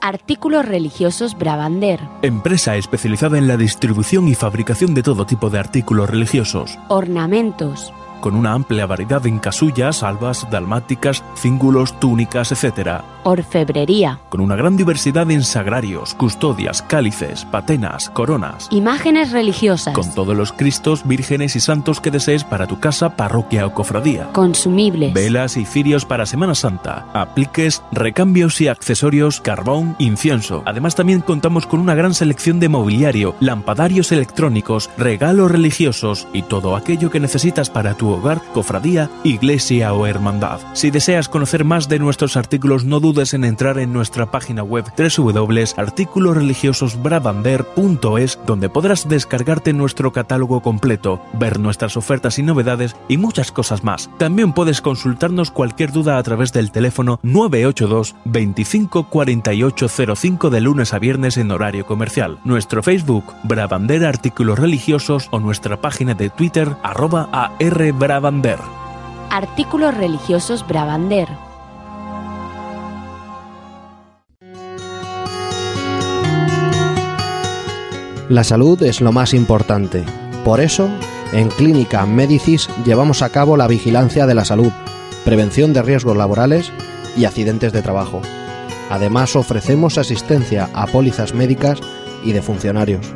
Artículos religiosos Bravander. Empresa especializada en la distribución y fabricación de todo tipo de artículos religiosos, Ornamentos. Con una amplia variedad en casullas, albas, dalmáticas, cíngulos, túnicas, etc. Orfebrería. Con una gran diversidad en sagrarios, custodias, cálices, patenas, coronas. Imágenes religiosas. Con todos los cristos, vírgenes y santos que desees para tu casa, parroquia o cofradía. Consumibles. Velas y cirios para Semana Santa, apliques, recambios y accesorios, carbón, incienso. Además también contamos con una gran selección de mobiliario, lampadarios electrónicos, regalos religiosos y todo aquello que necesitas para tu hogar, cofradía, iglesia o hermandad. Si deseas conocer más de nuestros artículos, no dudes en entrar en nuestra página web www.articulosreligiososbravander.es donde podrás descargarte nuestro catálogo completo, ver nuestras ofertas y novedades y muchas cosas más. También puedes consultarnos cualquier duda a través del teléfono 982 25 48 05 de lunes a viernes en horario comercial. Nuestro Facebook, Bravander Artículos Religiosos o nuestra página de Twitter, arroba ARBravander. Artículos religiosos Bravander. La salud es lo más importante. Por eso, en Clínica Medicis llevamos a cabo la vigilancia de la salud, prevención de riesgos laborales y accidentes de trabajo. Además, ofrecemos asistencia a pólizas médicas y de funcionarios.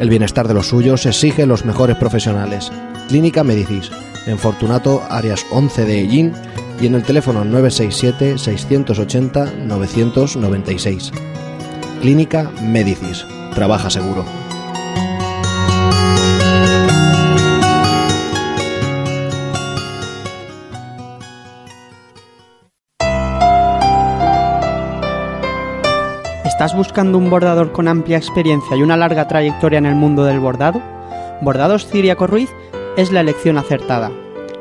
El bienestar de los suyos exige los mejores profesionales. Clínica Medicis, en Fortunato, áreas 11 de Ellín y en el teléfono 967-680-996. Clínica Medicis. Trabaja seguro. ¿Estás buscando un bordador con amplia experiencia y una larga trayectoria en el mundo del bordado? Bordados Ciriaco Ruiz es la elección acertada.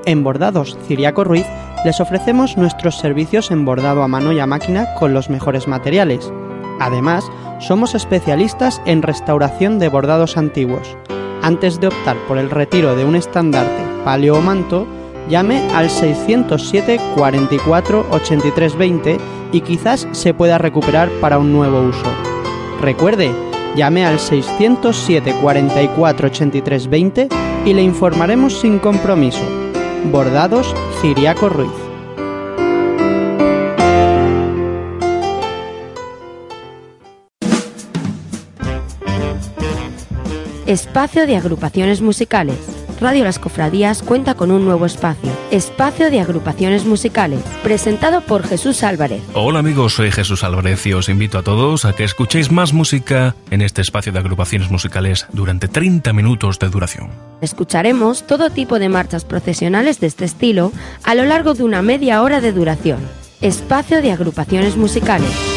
En Bordados Ciriaco Ruiz les ofrecemos nuestros servicios en bordado a mano y a máquina con los mejores materiales. Además, somos especialistas en restauración de bordados antiguos. Antes de optar por el retiro de un estandarte, palio o manto, llame al 607 44 83 20 y quizás se pueda recuperar para un nuevo uso. Recuerde, llame al 607 44 83 20 y le informaremos sin compromiso. Bordados Ciriaco Ruiz. Espacio de agrupaciones musicales. Radio Las Cofradías cuenta con un nuevo espacio. Espacio de agrupaciones musicales. Presentado por Jesús Álvarez. Hola amigos, soy Jesús Álvarez y os invito a todos a que escuchéis más música en este espacio de agrupaciones musicales durante 30 minutos de duración. Escucharemos todo tipo de marchas procesionales de este estilo a lo largo de una media hora de duración. Espacio de agrupaciones musicales.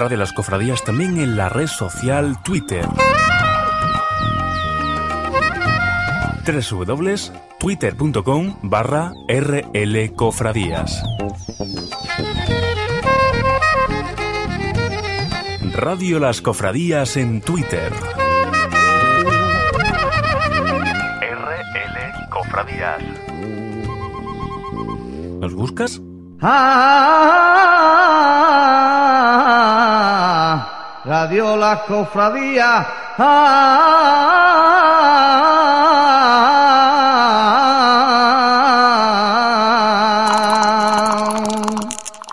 Radio Las Cofradías también en la red social Twitter. twitter.com barra rlcofradías. Radio Las Cofradías en Twitter. RL Cofradías. ¿Nos buscas? Ah, Radio. Ah.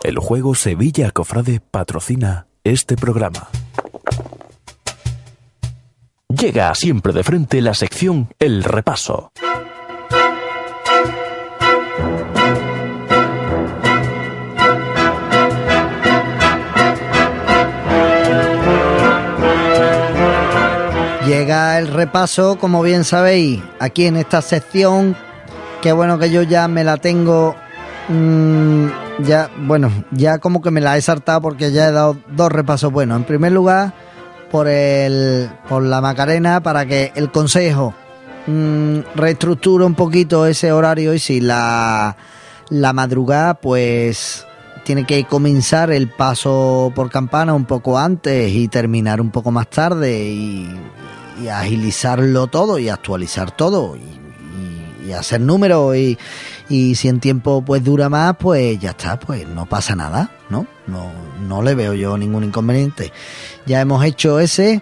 El juego Sevilla Cofrade patrocina este programa. Llega siempre de frente la sección El Repaso. El repaso, como bien sabéis, aquí en esta sección. Qué bueno que yo ya me la tengo. mm, ya, bueno, ya como que me la he saltado porque ya he dado dos repasos buenos. En primer lugar, por el por la Macarena, para que el consejo mm, reestructure un poquito ese horario y si la, la madrugada, pues tiene que comenzar el paso por campana un poco antes y terminar un poco más tarde y, y agilizarlo todo y actualizar todo y, hacer números y, y si en tiempo pues dura más pues ya está pues no pasa nada no no no le veo yo ningún inconveniente. Ya hemos hecho ese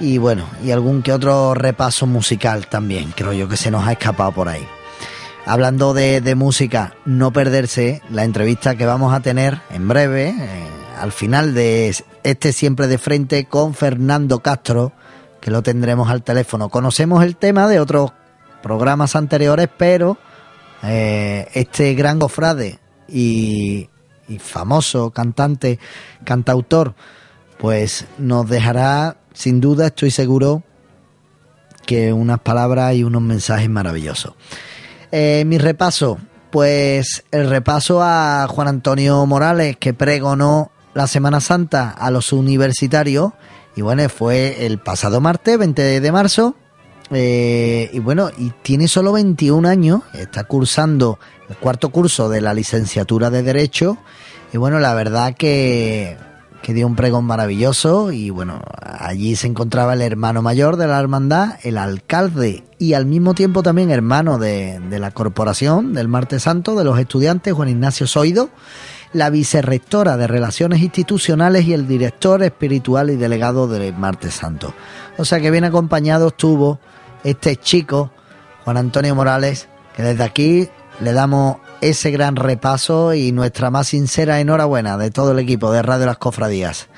y bueno y algún que otro repaso musical también creo yo que se nos ha escapado por ahí. Hablando de, de música, no perderse la entrevista que vamos a tener en breve, eh, al final de este Siempre de Frente con Fernando Castro, que lo tendremos al teléfono. Conocemos el tema de otros programas anteriores, pero eh, este gran gofrade y, famoso cantante, cantautor, pues nos dejará, sin duda, estoy seguro, que unas palabras y unos mensajes maravillosos. Eh, mi repaso, pues el repaso a Juan Antonio Morales, que pregonó la Semana Santa a los universitarios. Y bueno, fue el pasado martes, 20 de marzo. Eh, y bueno, y tiene solo 21 años, está cursando el cuarto curso de la licenciatura de Derecho. Y bueno, la verdad que, que dio un pregón maravilloso. Y bueno, allí se encontraba el hermano mayor de la hermandad, el alcalde y al mismo tiempo también hermano de, de la corporación del Martes Santo, de los estudiantes, Juan Ignacio Soido, la vicerrectora de Relaciones Institucionales y el director espiritual y delegado del Martes Santo. O sea que bien acompañado estuvo este chico, Juan Antonio Morales, que desde aquí le damos ese gran repaso y nuestra más sincera enhorabuena de todo el equipo de Radio Las Cofradías.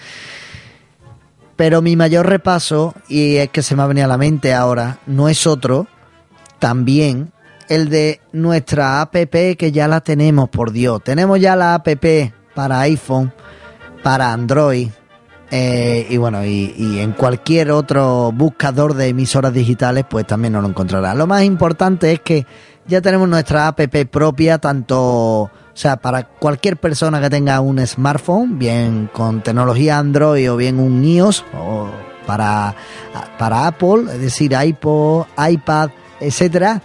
Pero mi mayor repaso, y es que se me ha venido a la mente ahora, no es otro, también el de nuestra APP que ya la tenemos, por Dios. Tenemos ya la APP para iPhone, para Android, eh, y bueno, y, en cualquier otro buscador de emisoras digitales, pues también nos lo encontrará. Lo más importante es que ya tenemos nuestra app propia, tanto, o sea, para cualquier persona que tenga un smartphone, bien con tecnología Android o bien un iOS, o para, para Apple, es decir, iPod, iPad, etcétera,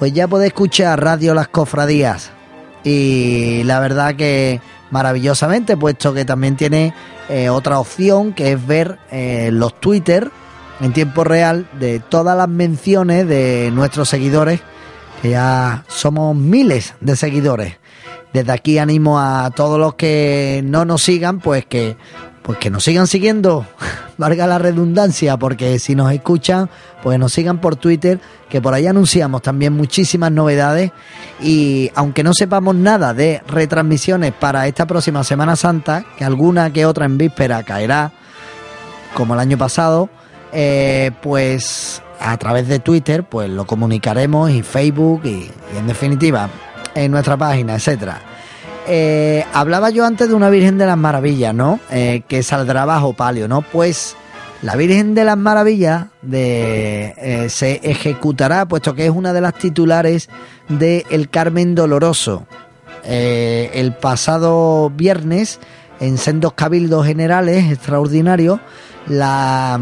pues ya puede escuchar Radio Las Cofradías. Y la verdad que maravillosamente, puesto que también tiene eh, otra opción que es ver eh, los Twitter en tiempo real de todas las menciones de nuestros seguidores, que ya somos miles de seguidores. Desde aquí animo a todos los que no nos sigan, pues que pues que nos sigan siguiendo, valga la redundancia, porque si nos escuchan, pues nos sigan por Twitter, que por ahí anunciamos también muchísimas novedades y aunque no sepamos nada de retransmisiones para esta próxima Semana Santa, que alguna que otra en víspera caerá, como el año pasado, eh, pues a través de Twitter, pues lo comunicaremos y Facebook y, y en definitiva en nuestra página, etcétera. Eh, hablaba yo antes de una Virgen de las Maravillas, ¿no? Eh, que saldrá bajo palio, ¿no? Pues la Virgen de las Maravillas de, eh, se ejecutará, puesto que es una de las titulares de El Carmen Doloroso. El pasado viernes, en sendos cabildos generales extraordinarios, la,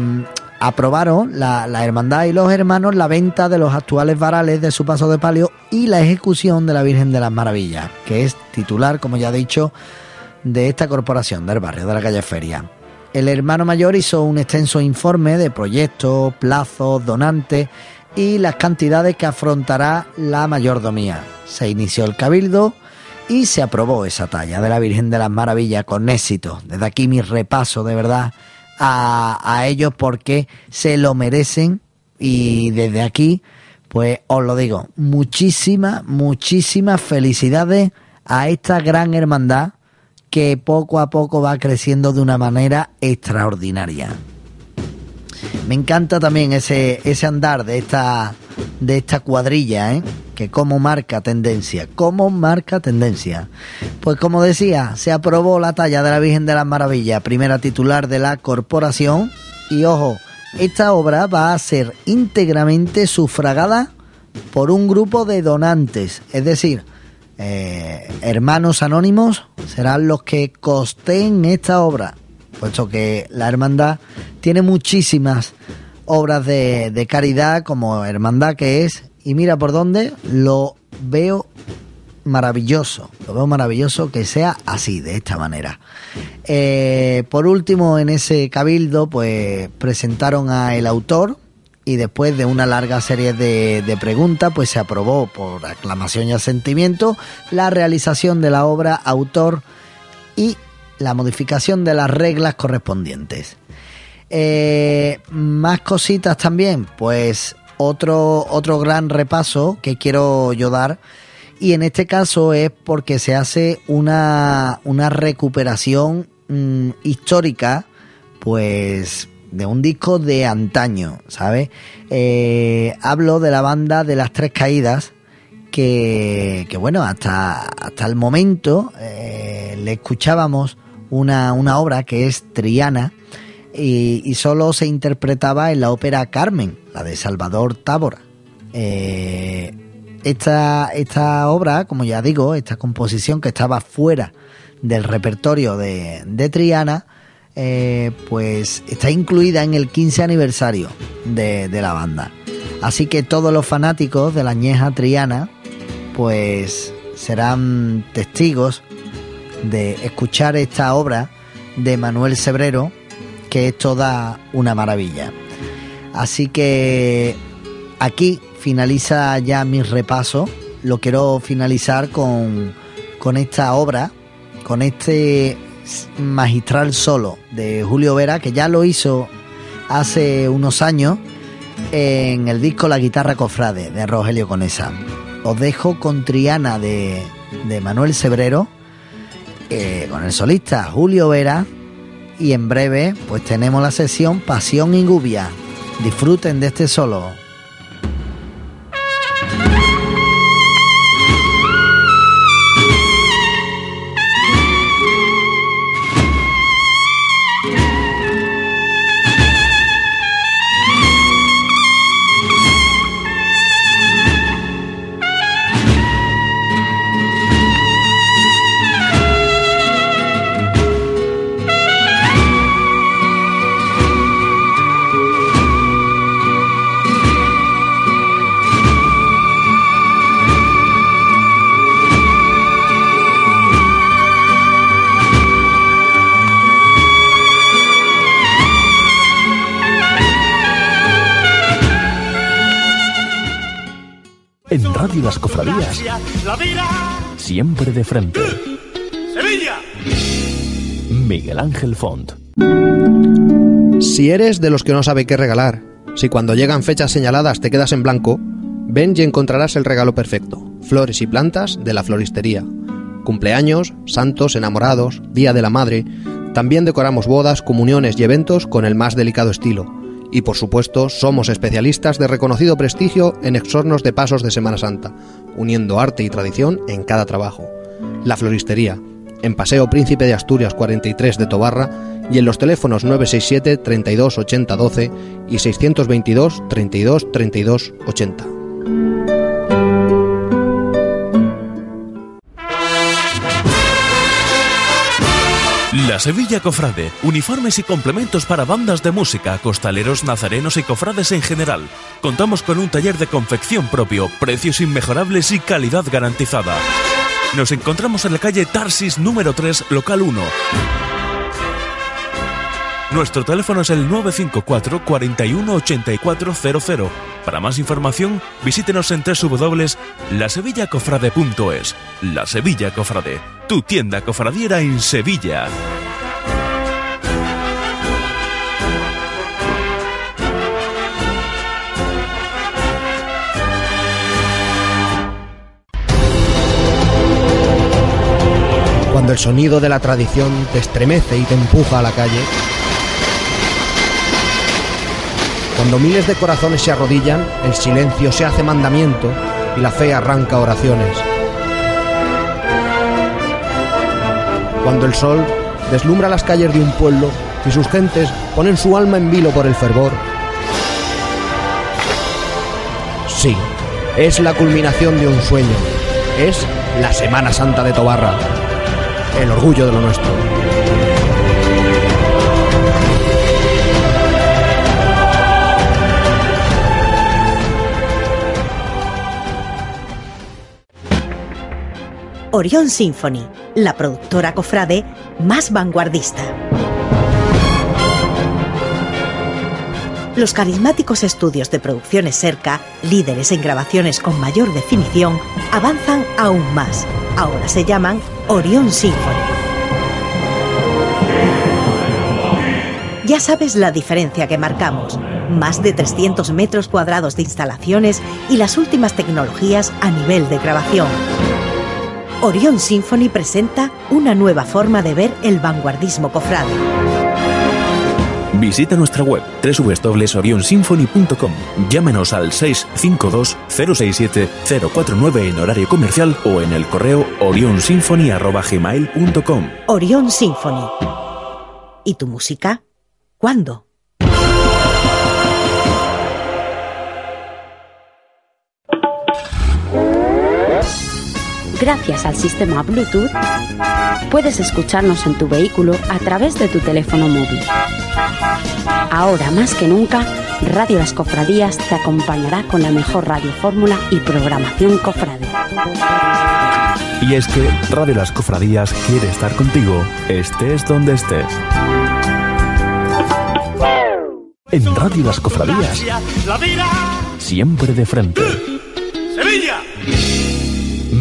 aprobaron la, hermandad y los hermanos la venta de los actuales varales de su paso de palio y la ejecución de la Virgen de las Maravillas, que es titular, como ya he dicho, de esta corporación del barrio de la calle Feria. El hermano mayor hizo un extenso informe de proyectos, plazos, donantes y las cantidades que afrontará la mayordomía. Se inició el cabildo y se aprobó esa talla de la Virgen de las Maravillas con éxito. Desde aquí mi repaso de verdad a, ellos porque se lo merecen y desde aquí, pues os lo digo, muchísimas, muchísimas felicidades a esta gran hermandad que poco a poco va creciendo de una manera extraordinaria. Me encanta también ese, ese andar de esta, de esta cuadrilla, ¿eh? Que como marca tendencia, como marca tendencia. Pues como decía, se aprobó la talla de la Virgen de las Maravillas, primera titular de la corporación, y ojo, esta obra va a ser íntegramente sufragada por un grupo de donantes, es decir, eh, hermanos anónimos serán los que costeen esta obra, puesto que la hermandad tiene muchísimas obras de, de caridad como hermandad que es y mira por dónde lo veo maravilloso, lo veo maravilloso que sea así, de esta manera. Eh, por último, en ese cabildo, pues presentaron a el autor y después de una larga serie de, preguntas, pues se aprobó por aclamación y asentimiento la realización de la obra autor y la modificación de las reglas correspondientes. Eh, más cositas también, pues otro, otro gran repaso que quiero yo dar. Y en este caso es porque se hace una, una recuperación mm, histórica, pues de un disco de antaño, ¿sabes? Eh, hablo de la banda de las tres caídas, que, que bueno, hasta, hasta el momento eh, le escuchábamos una, una obra que es Triana, y, solo se interpretaba en la ópera Carmen, de Salvador Tábora. Eh, esta, esta obra, como ya digo, esta composición que estaba fuera del repertorio de, Triana, eh, pues está incluida en el 15 aniversario de, de, la banda. Así que todos los fanáticos de la añeja Triana, pues serán testigos de escuchar esta obra de Manuel Sebrero que es toda una maravilla. Así que aquí finaliza ya mi repaso. Lo quiero finalizar con, con esta obra, con este magistral solo de Julio Vera, que ya lo hizo hace unos años en el disco La guitarra cofrade de Rogelio Conesa. Os dejo con Triana de, de Manuel Sebrero, eh, con el solista Julio Vera y en breve pues tenemos la sesión Pasión y Gubia. Disfruten de este solo. Y las cofradías. Siempre de frente. Sevilla. Miguel Ángel Font. Si eres de los que no sabe qué regalar, si cuando llegan fechas señaladas te quedas en blanco, ven y encontrarás el regalo perfecto. Flores y plantas de la floristería. Cumpleaños, santos, enamorados, Día de la Madre. También decoramos bodas, comuniones y eventos con el más delicado estilo y por supuesto somos especialistas de reconocido prestigio en exornos de pasos de Semana Santa, uniendo arte y tradición en cada trabajo. La Floristería, en Paseo Príncipe de Asturias 43 de Tobarra y en los teléfonos 967 32 80 12 y 622 32 32 80. La Sevilla Cofrade. Uniformes y complementos para bandas de música, costaleros, nazarenos y cofrades en general. Contamos con un taller de confección propio, precios inmejorables y calidad garantizada. Nos encontramos en la calle Tarsis número 3, local 1. Nuestro teléfono es el 954 41 8400. Para más información, visítenos en www.lasevillacofrade.es. La Sevilla Cofrade, tu tienda cofradiera en Sevilla. Cuando el sonido de la tradición te estremece y te empuja a la calle, cuando miles de corazones se arrodillan, el silencio se hace mandamiento y la fe arranca oraciones. Cuando el sol deslumbra las calles de un pueblo y sus gentes ponen su alma en vilo por el fervor. Sí, es la culminación de un sueño. Es la Semana Santa de Tobarra. El orgullo de lo nuestro. Orion Symphony, la productora cofrade más vanguardista. Los carismáticos estudios de producciones Serca, líderes en grabaciones con mayor definición, avanzan aún más. Ahora se llaman Orion Symphony. Ya sabes la diferencia que marcamos. Más de 300 metros cuadrados de instalaciones y las últimas tecnologías a nivel de grabación. Orion Symphony presenta una nueva forma de ver el vanguardismo cofrade. Visita nuestra web www.orionsymphony.com. Llámenos al 652-067-049 en horario comercial o en el correo orionsymphony.gmail.com. Orion Symphony. ¿Y tu música? ¿Cuándo? Gracias al sistema Bluetooth, puedes escucharnos en tu vehículo a través de tu teléfono móvil. Ahora más que nunca, Radio Las Cofradías te acompañará con la mejor radio fórmula y programación cofrade. Y es que Radio Las Cofradías quiere estar contigo, estés donde estés. En Radio Las Cofradías, siempre de frente. Sevilla.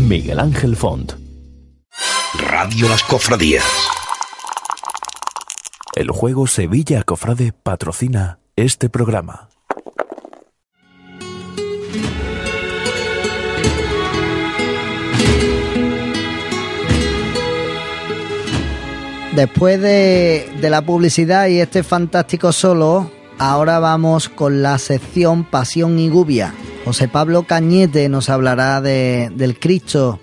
Miguel Ángel Font. Radio Las Cofradías. El juego Sevilla Cofrade patrocina este programa. Después de, de la publicidad y este fantástico solo, ahora vamos con la sección Pasión y Gubia. José Pablo Cañete nos hablará de- del Cristo,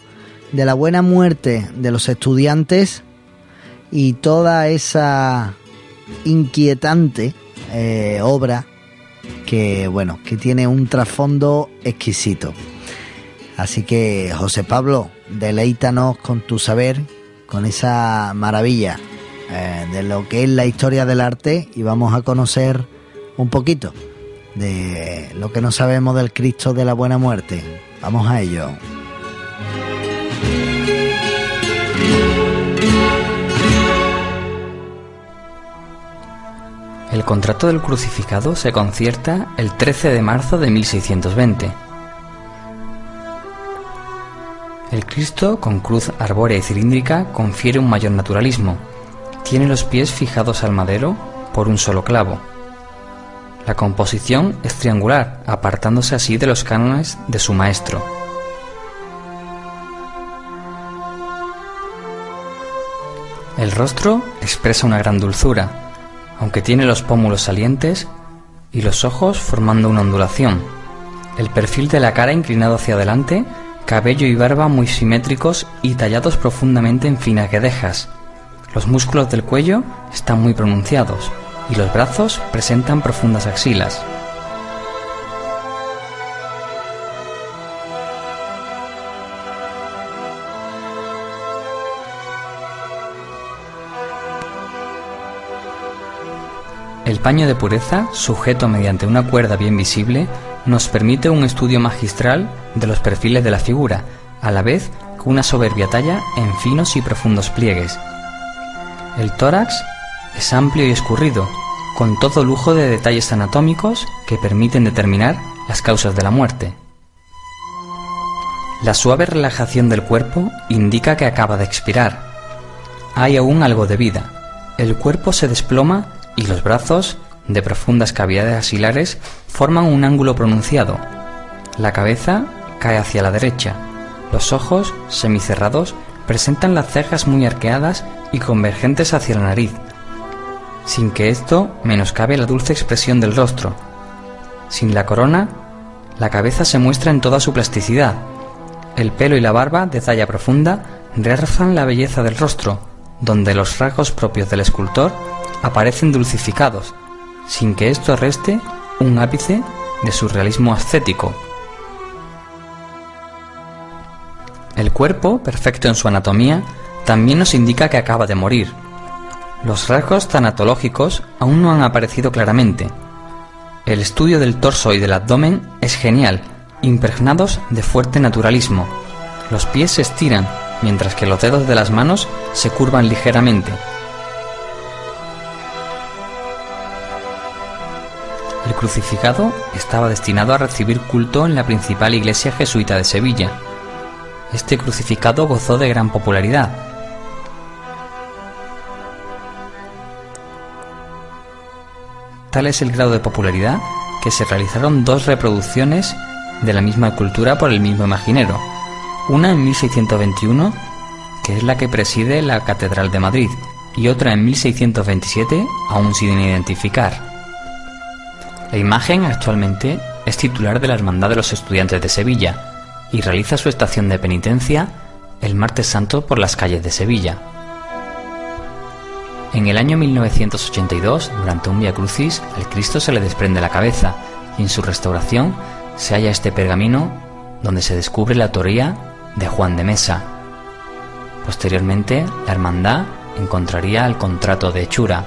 de la buena muerte de los estudiantes y toda esa inquietante eh, obra que, bueno, que tiene un trasfondo exquisito. Así que, José Pablo, deleítanos con tu saber, con esa maravilla eh, de lo que es la historia del arte y vamos a conocer un poquito de lo que no sabemos del Cristo de la Buena Muerte. Vamos a ello. El contrato del crucificado se concierta el 13 de marzo de 1620. El Cristo, con cruz arbórea y cilíndrica, confiere un mayor naturalismo. Tiene los pies fijados al madero por un solo clavo. La composición es triangular, apartándose así de los cánones de su maestro. El rostro expresa una gran dulzura, aunque tiene los pómulos salientes y los ojos formando una ondulación. El perfil de la cara inclinado hacia adelante, cabello y barba muy simétricos y tallados profundamente en finas guedejas. Los músculos del cuello están muy pronunciados y los brazos presentan profundas axilas. El paño de pureza, sujeto mediante una cuerda bien visible, nos permite un estudio magistral de los perfiles de la figura, a la vez que una soberbia talla en finos y profundos pliegues. El tórax es amplio y escurrido, con todo lujo de detalles anatómicos que permiten determinar las causas de la muerte. La suave relajación del cuerpo indica que acaba de expirar. Hay aún algo de vida. El cuerpo se desploma y los brazos, de profundas cavidades axilares, forman un ángulo pronunciado. La cabeza cae hacia la derecha. Los ojos, semicerrados, presentan las cejas muy arqueadas y convergentes hacia la nariz, sin que esto menoscabe la dulce expresión del rostro. Sin la corona, la cabeza se muestra en toda su plasticidad. El pelo y la barba, de talla profunda, realzan la belleza del rostro, donde los rasgos propios del escultor aparecen dulcificados, sin que esto reste un ápice de su realismo ascético. El cuerpo, perfecto en su anatomía, también nos indica que acaba de morir. Los rasgos tanatológicos aún no han aparecido claramente. El estudio del torso y del abdomen es genial, impregnados de fuerte naturalismo. Los pies se estiran, mientras que los dedos de las manos se curvan ligeramente. El crucificado estaba destinado a recibir culto en la principal iglesia jesuita de Sevilla. Este crucificado gozó de gran popularidad. Tal es el grado de popularidad que se realizaron dos reproducciones de la misma cultura por el mismo imaginero. Una en 1621, que es la que preside la Catedral de Madrid, y otra en 1627, aún sin identificar. La imagen actualmente es titular de la Hermandad de los Estudiantes de Sevilla y realiza su estación de penitencia el martes santo por las calles de Sevilla. En el año 1982, durante un Via Crucis, al Cristo se le desprende la cabeza y en su restauración se halla este pergamino donde se descubre la autoría de Juan de Mesa. Posteriormente, la hermandad encontraría el contrato de hechura.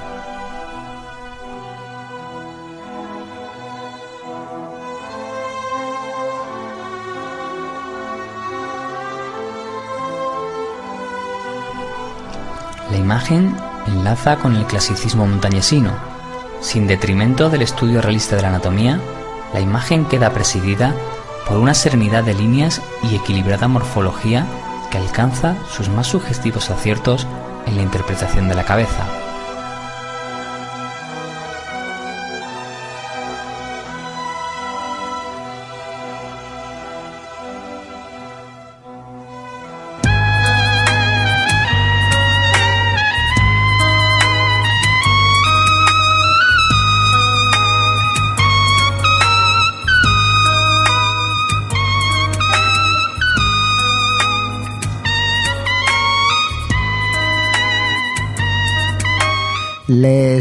La imagen enlaza con el clasicismo montañesino. Sin detrimento del estudio realista de la anatomía, la imagen queda presidida por una serenidad de líneas y equilibrada morfología que alcanza sus más sugestivos aciertos en la interpretación de la cabeza.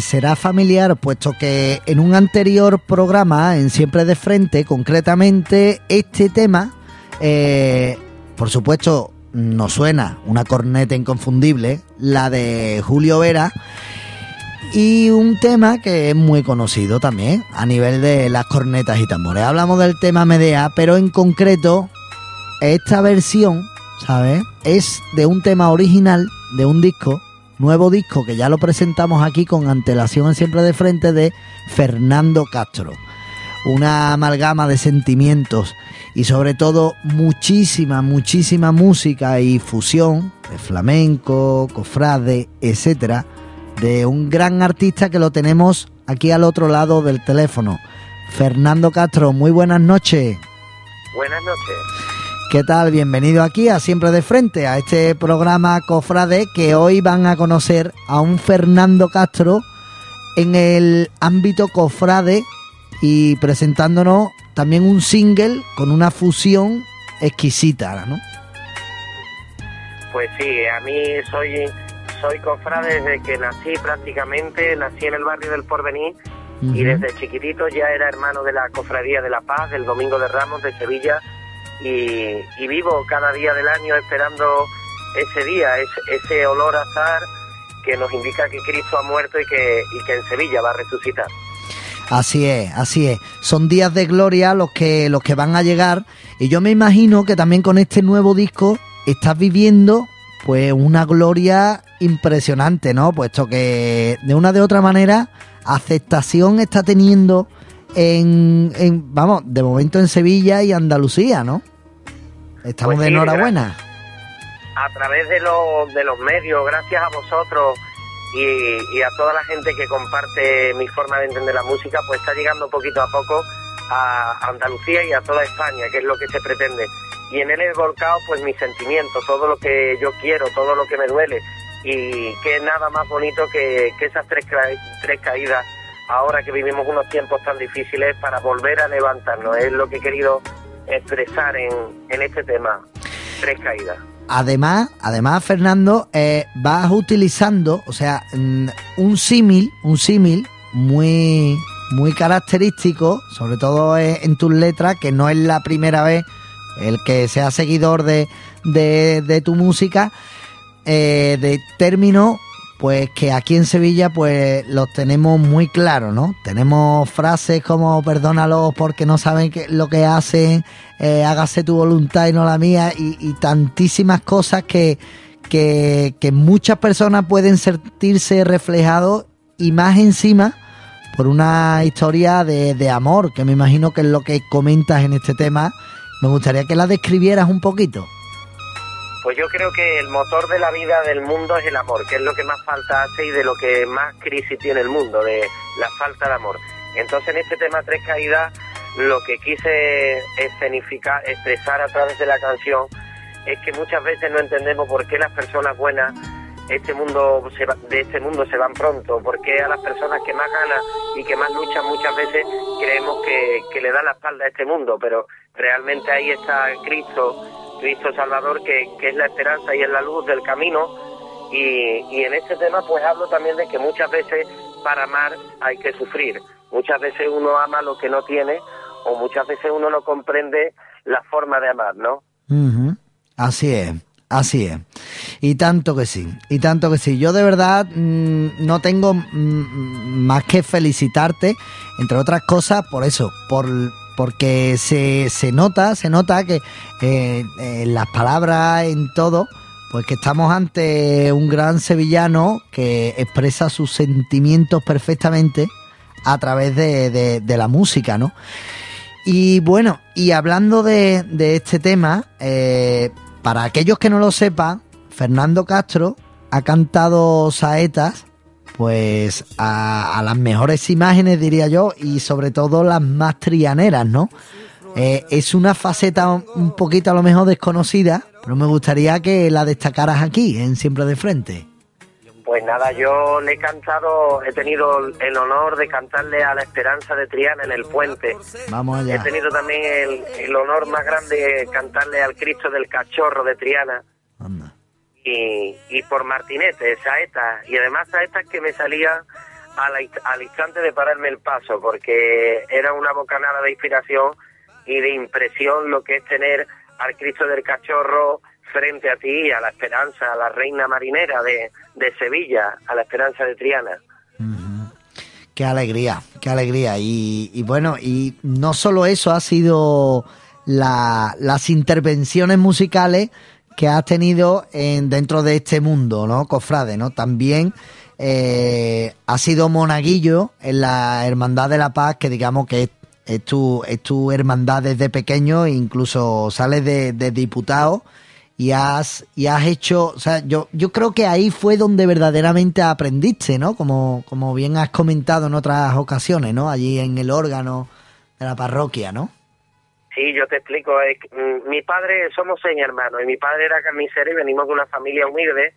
Será familiar puesto que en un anterior programa, en Siempre de Frente, concretamente este tema, eh, por supuesto, nos suena una corneta inconfundible, la de Julio Vera, y un tema que es muy conocido también a nivel de las cornetas y tambores. Hablamos del tema Medea, pero en concreto, esta versión, ¿sabes? Es de un tema original de un disco nuevo disco que ya lo presentamos aquí con antelación siempre de frente de Fernando Castro. Una amalgama de sentimientos y sobre todo muchísima, muchísima música y fusión de flamenco, cofrade, etcétera, de un gran artista que lo tenemos aquí al otro lado del teléfono. Fernando Castro, muy buenas noches. Buenas noches. ¿Qué tal? Bienvenido aquí a Siempre de Frente, a este programa Cofrade que hoy van a conocer a un Fernando Castro en el ámbito Cofrade y presentándonos también un single con una fusión exquisita, ¿no? Pues sí, a mí soy soy cofrade desde que nací prácticamente, nací en el barrio del Porvenir y desde chiquitito ya era hermano de la Cofradía de la Paz, del Domingo de Ramos de Sevilla y, y vivo cada día del año esperando ese día, ese, olor azar que nos indica que Cristo ha muerto y que, y que en Sevilla va a resucitar. Así es, así es. Son días de gloria los que, los que van a llegar. Y yo me imagino que también con este nuevo disco estás viviendo pues una gloria impresionante, ¿no? Puesto que de una de otra manera aceptación está teniendo en, en vamos, de momento en Sevilla y Andalucía, ¿no? Estamos Pues de enhorabuena. a través de, los de los medios, gracias a vosotros y, y a toda la gente que comparte mi forma de entender la música, pues está llegando poquito a poco a Andalucía y a toda España, que es lo que se pretende. Y en él he volcado pues mis sentimientos, todo lo que yo quiero, todo lo que me duele y que nada más bonito que, que esas tres, tres caídas ahora que vivimos unos tiempos tan difíciles para volver a levantarnos. Es lo que he querido expresar en, en este tema, tres caídas. Además, además Fernando, eh, vas utilizando, o sea, mm, un símil, un símil muy, muy característico, sobre todo en, tus letras, que no es la primera vez el que sea seguidor de, de, de tu música, eh, de términos, pues que aquí en Sevilla pues los tenemos muy claros, ¿no? Tenemos frases como perdónalos porque no saben qué- lo que hacen, eh, hágase tu voluntad y no la mía, y, y tantísimas cosas que, que, que muchas personas pueden sentirse reflejados y más encima por una historia de, de amor, que me imagino que es lo que comentas en este tema. Me gustaría que la describieras un poquito. Pues yo creo que el motor de la vida del mundo es el amor, que es lo que más falta hace y de lo que más crisis tiene el mundo, de la falta de amor. Entonces en este tema Tres Caídas lo que quise escenificar, expresar a través de la canción es que muchas veces no entendemos por qué las personas buenas este mundo se va- de este mundo se van pronto, por qué a las personas que más ganan y que más luchan muchas veces creemos que, que le da la espalda a este mundo, pero realmente ahí está Cristo, Cristo Salvador, que, que es la esperanza y es la luz del camino. Y, y en este tema pues hablo también de que muchas veces para amar hay que sufrir. Muchas veces uno ama lo que no tiene o muchas veces uno no comprende la forma de amar, ¿no? Así es, así es. Y tanto que sí, y tanto que sí. Yo de verdad mm, no tengo mm, más que felicitarte, entre otras cosas, por eso, por porque se, se nota, se nota que eh, en las palabras, en todo, pues que estamos ante un gran sevillano que expresa sus sentimientos perfectamente a través de, de- de la música, ¿no? Y bueno, y hablando de, de este tema, eh, para aquellos que no lo sepan, Fernando Castro ha cantado saetas, pues a, a las mejores imágenes, diría yo, y sobre todo las más trianeras, ¿no? Eh, es una faceta un- poquito a lo mejor desconocida, pero me gustaría que la destacaras aquí, en Siempre de Frente. Pues nada, yo le he cantado, he tenido el honor de cantarle a la Esperanza de Triana en el puente. Vamos He allá. tenido también el, el honor más grande de cantarle al Cristo del Cachorro de Triana. Y, y por Martinete, saetas. Y además saetas que me salían a la inst- al instante de pararme el paso, porque era una bocanada de inspiración y de impresión lo que es tener al Cristo del Cachorro frente a ti, a la esperanza, a la reina marinera de, de Sevilla, a la esperanza de Triana. Qué alegría, qué alegría. Y, y bueno, y no solo eso ha sido la- las intervenciones musicales que has tenido en, dentro de este mundo, ¿no? Cofrade, ¿no? También eh, ha sido monaguillo en la Hermandad de la Paz, que digamos que es, tu, hermandad desde pequeño, e incluso sales de, diputado y has, y has hecho, o sea, yo, yo creo que ahí fue donde verdaderamente aprendiste, ¿no? Como, como bien has comentado en otras ocasiones, ¿no? Allí en el órgano de la parroquia, ¿no? Sí, yo te explico. es que, mm, mi padre, somos seis hermanos, y mi padre era carnicero y venimos de una familia humilde.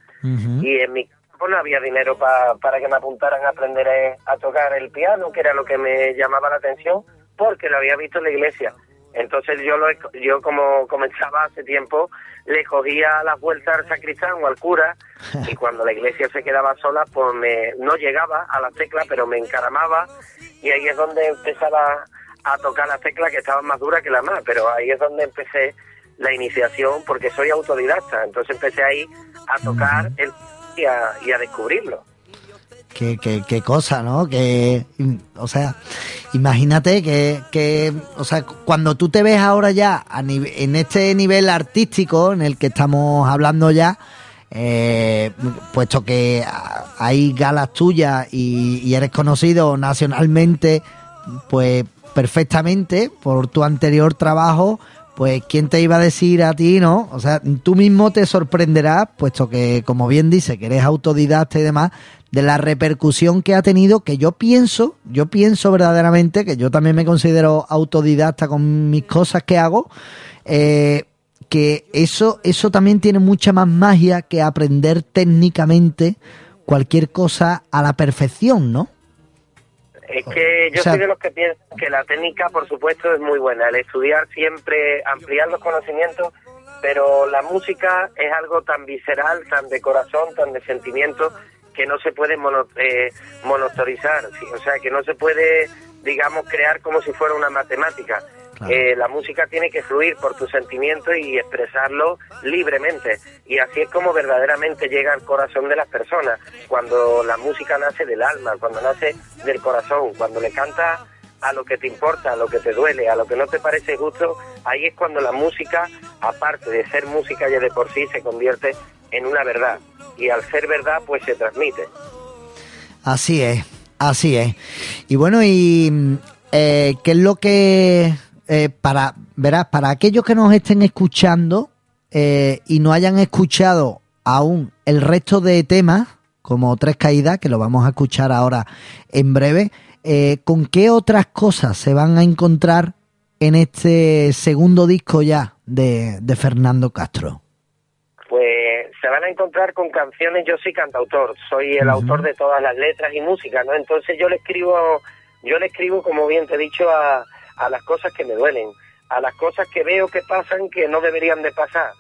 Y en mi campo no había dinero pa- para que me apuntaran a aprender eh, a, tocar el piano, que era lo que me llamaba la atención, porque lo había visto en la iglesia. Entonces yo, lo, yo como comenzaba hace tiempo, le cogía las vueltas al sacristán o al cura, y cuando la iglesia se quedaba sola, pues me, no llegaba a las teclas, pero me encaramaba, y ahí es donde empezaba a tocar las teclas que estaban más duras que las más, pero ahí es donde empecé la iniciación, porque soy autodidacta, entonces empecé ahí a tocar el y a, y a descubrirlo. Qué, qué, qué cosa, ¿no? Que, o sea, imagínate que, que, o sea, cuando tú te ves ahora ya a nive- en este nivel artístico en el que estamos hablando ya, eh, puesto que hay galas tuyas y, y eres conocido nacionalmente, pues perfectamente por tu anterior trabajo, pues quién te iba a decir a ti, ¿no? O sea, tú mismo te sorprenderás, puesto que, como bien dice, que eres autodidacta y demás, de la repercusión que ha tenido, que yo pienso, yo pienso verdaderamente, que yo también me considero autodidacta con mis cosas que hago, eh, que eso, eso también tiene mucha más magia que aprender técnicamente cualquier cosa a la perfección, ¿no? Es que yo O sea- soy de los que piensan que la técnica, por supuesto, es muy buena. El estudiar siempre, ampliar los conocimientos, pero la música es algo tan visceral, tan de corazón, tan de sentimiento, que no se puede mono- eh, monotorizar. sí, O sea, que no se puede, digamos, crear como si fuera una matemática. Eh, la música tiene que fluir por tus sentimientos y expresarlo libremente. Y así es como verdaderamente llega al corazón de las personas. Cuando la música nace del alma, cuando nace del corazón, cuando le cantas a lo que te importa, a lo que te duele, a lo que no te parece justo, ahí es cuando la música, aparte de ser música ya de por sí, se convierte en una verdad. Y al ser verdad, pues se transmite. Así es, así es. Y bueno, y mm, eh, qué es lo que eh, para verás para aquellos que nos estén escuchando eh, y no hayan escuchado aún el resto de temas como tres caídas que lo vamos a escuchar ahora en breve, eh, ¿con qué otras cosas se van a encontrar en este segundo disco ya de, de Fernando Castro? pues se van a encontrar con canciones, yo soy cantautor, soy el autor de todas las letras y música, ¿no? Entonces yo le escribo, yo le escribo, como bien te he dicho, a, a las cosas que me duelen, a las cosas que veo que pasan que no deberían de pasar.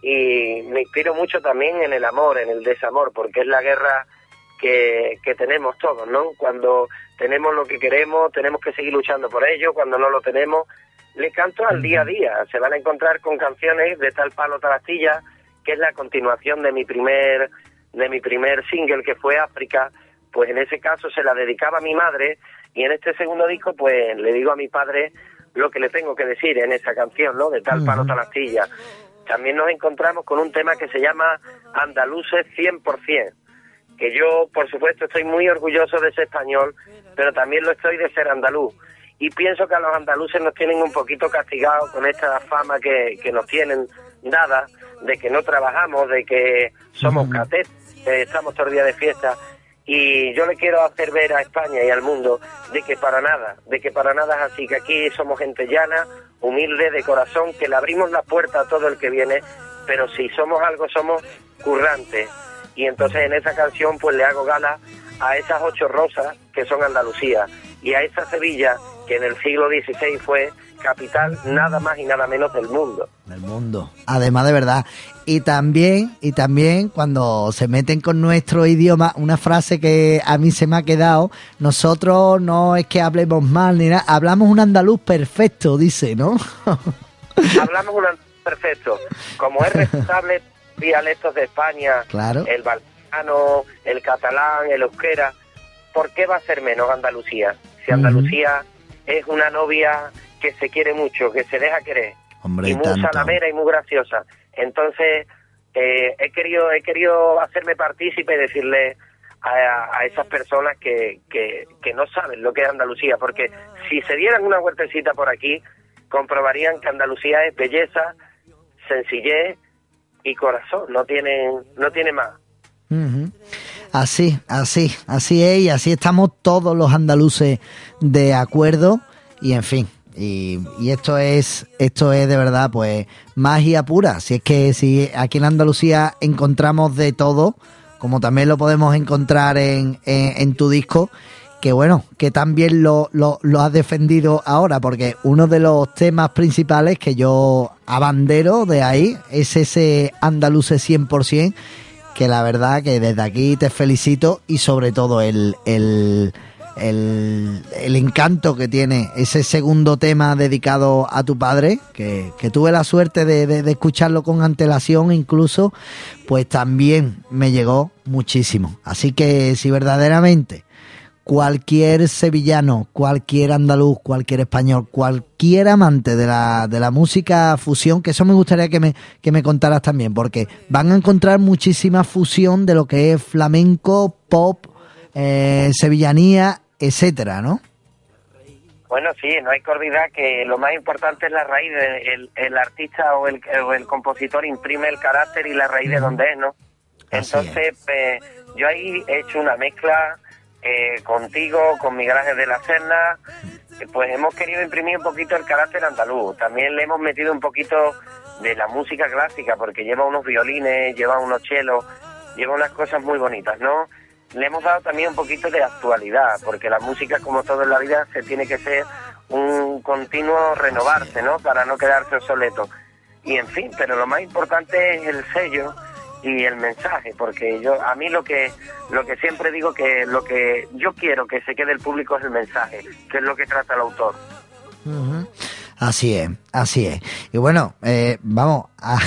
Y me inspiro mucho también en el amor, en el desamor, porque es la guerra que, que tenemos todos, ¿no? Cuando tenemos lo que queremos, tenemos que seguir luchando por ello, cuando no lo tenemos, le canto al día a día. Se van a encontrar con canciones de tal palo, tal astilla, que es la continuación de mi primer de mi primer single que fue África, pues en ese caso se la dedicaba a mi madre y en este segundo disco pues le digo a mi padre lo que le tengo que decir en esa canción, ¿no? De tal palo, tal astilla. También nos encontramos con un tema que se llama Andaluces 100%, que yo, por supuesto, estoy muy orgulloso de ser español, pero también lo estoy de ser andaluz. Y pienso que a los andaluces nos tienen un poquito castigados con esta fama que, que nos tienen dada, de que no trabajamos, de que somos catetos, que estamos todo el día de fiesta. Y yo le quiero hacer ver a España y al mundo de que para nada, de que para nada es así, que aquí somos gente llana, humilde, de corazón, que le abrimos la puerta a todo el que viene, pero si somos algo, somos currantes. Y entonces en esa canción pues le hago gala a esas ocho rosas que son Andalucía y a esa Sevilla que en el siglo XVI fue capital nada más y nada menos del mundo. del mundo. Además de verdad. Y también, y también cuando se meten con nuestro idioma, una frase que a mí se me ha quedado, nosotros no es que hablemos mal ni nada, hablamos un andaluz perfecto, dice, ¿no? Hablamos un andaluz perfecto. Como es respetable dialectos de España, Claro. el valenciano, el catalán, el euskera, ¿por qué va a ser menos Andalucía? Si Andalucía es una novia que se quiere mucho, que se deja querer, Hombre, y y muy tanto. salamera y muy graciosa. Entonces, eh, he querido he querido hacerme partícipe y decirle a, a esas personas que, que, no saben lo que es Andalucía, porque si se dieran una vueltecita por aquí, comprobarían que Andalucía es belleza, sencillez y corazón, no tienen, no tiene más. Así, así, así es, y así estamos todos los andaluces de acuerdo, y en fin, y, esto es, esto es de verdad, pues, magia pura. Si es que si aquí en Andalucía encontramos de todo, como también lo podemos encontrar en, en, tu disco, que bueno, que también lo, lo, lo has defendido ahora, porque uno de los temas principales que yo abandero de ahí es ese andaluce 100%, que la verdad que desde aquí te felicito y sobre todo el, el, el, el encanto que tiene ese segundo tema dedicado a tu padre, que, que tuve la suerte de, de- escucharlo con antelación incluso, pues también me llegó muchísimo. Así que si verdaderamente cualquier sevillano, cualquier andaluz, cualquier español, cualquier amante de la, de la música fusión, que eso me gustaría que me, que me contaras también, porque van a encontrar muchísima fusión de lo que es flamenco, pop, eh, sevillanía, etcétera, ¿no? Bueno, sí, no hay que olvidar que lo más importante es la raíz. de- El, el artista o el, o el compositor imprime el carácter y la raíz de donde es, ¿no? Entonces, eh, yo ahí he hecho una mezcla eh, contigo, con Miguel Ángel de la Serna, eh, pues hemos querido imprimir un poquito el carácter andaluz. También le hemos metido un poquito de la música clásica, porque lleva unos violines, lleva unos chelos, lleva unas cosas muy bonitas, ¿no? Le hemos dado también un poquito de actualidad, porque la música, como todo en la vida, se tiene que ser un continuo renovarse, ¿no? Para no quedarse obsoleto. Y en fin, pero lo más importante es el sello y el mensaje, porque yo a mí lo que lo que siempre digo que lo que yo quiero que se quede el público es el mensaje, que es lo que trata el autor. Así es, así es. Y bueno, eh, vamos, a-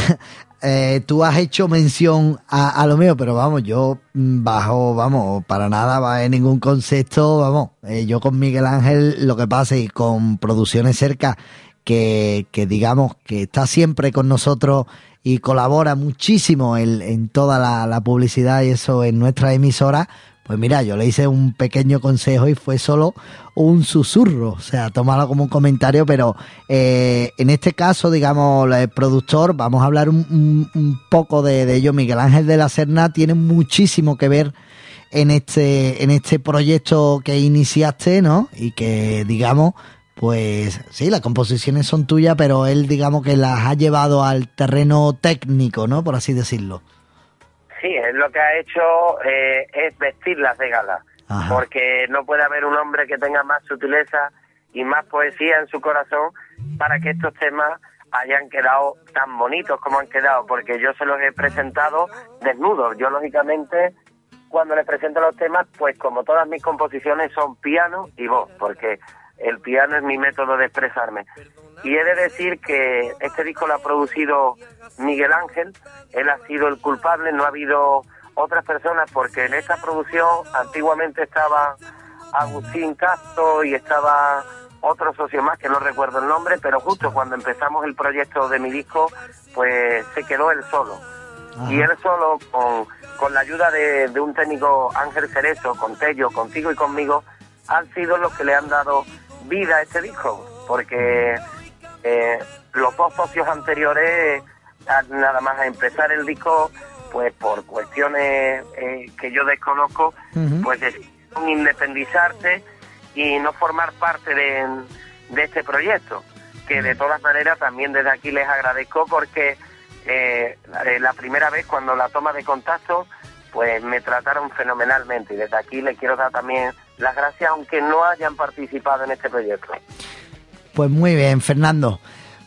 eh, tú has hecho mención a, a lo mío, pero vamos, yo mm, bajo, vamos, para nada va en ningún concepto, vamos, eh, yo con Miguel Ángel lo que pasa y con Producciones Cerca, que, digamos que está siempre con nosotros y colabora muchísimo en, en toda la, la publicidad y eso en nuestra emisora, pues mira, yo le hice un pequeño consejo y fue solo un susurro, o sea, tómalo como un comentario, pero eh, en este caso, digamos, el productor, vamos a hablar un, poco de, de ello. Miguel Ángel de la Serna tiene muchísimo que ver en este, en este proyecto que iniciaste, ¿no? Y que, digamos, pues sí, las composiciones son tuyas, pero él, digamos, que las ha llevado al terreno técnico, ¿no? Por así decirlo. Sí, es lo que ha hecho eh, es vestirlas de gala, Ajá. porque no puede haber un hombre que tenga más sutileza y más poesía en su corazón para que estos temas hayan quedado tan bonitos como han quedado, porque yo se los he presentado desnudos. Yo, lógicamente, cuando les presento los temas, pues como todas mis composiciones son piano y voz, porque el piano es mi método de expresarme. Y he de decir que este disco lo ha producido Miguel Ángel, él ha sido el culpable, no ha habido otras personas, porque en esta producción antiguamente estaba Agustín Castro y estaba otro socio más que no recuerdo el nombre, pero justo cuando empezamos el proyecto de mi disco, pues se quedó él solo. Y él solo, con, con la ayuda de, de un técnico Ángel Cerezo, con Tello, contigo y conmigo, han sido los que le han dado vida a este disco, porque eh, los dos socios anteriores, nada más a empezar el disco, pues por cuestiones eh, que yo desconozco, pues decidieron independizarse y no formar parte de, de este proyecto, que de todas maneras también desde aquí les agradezco porque eh, la, la primera vez cuando la toma de contacto, pues me trataron fenomenalmente y desde aquí les quiero dar también las gracias aunque no hayan participado en este proyecto. Pues muy bien, Fernando.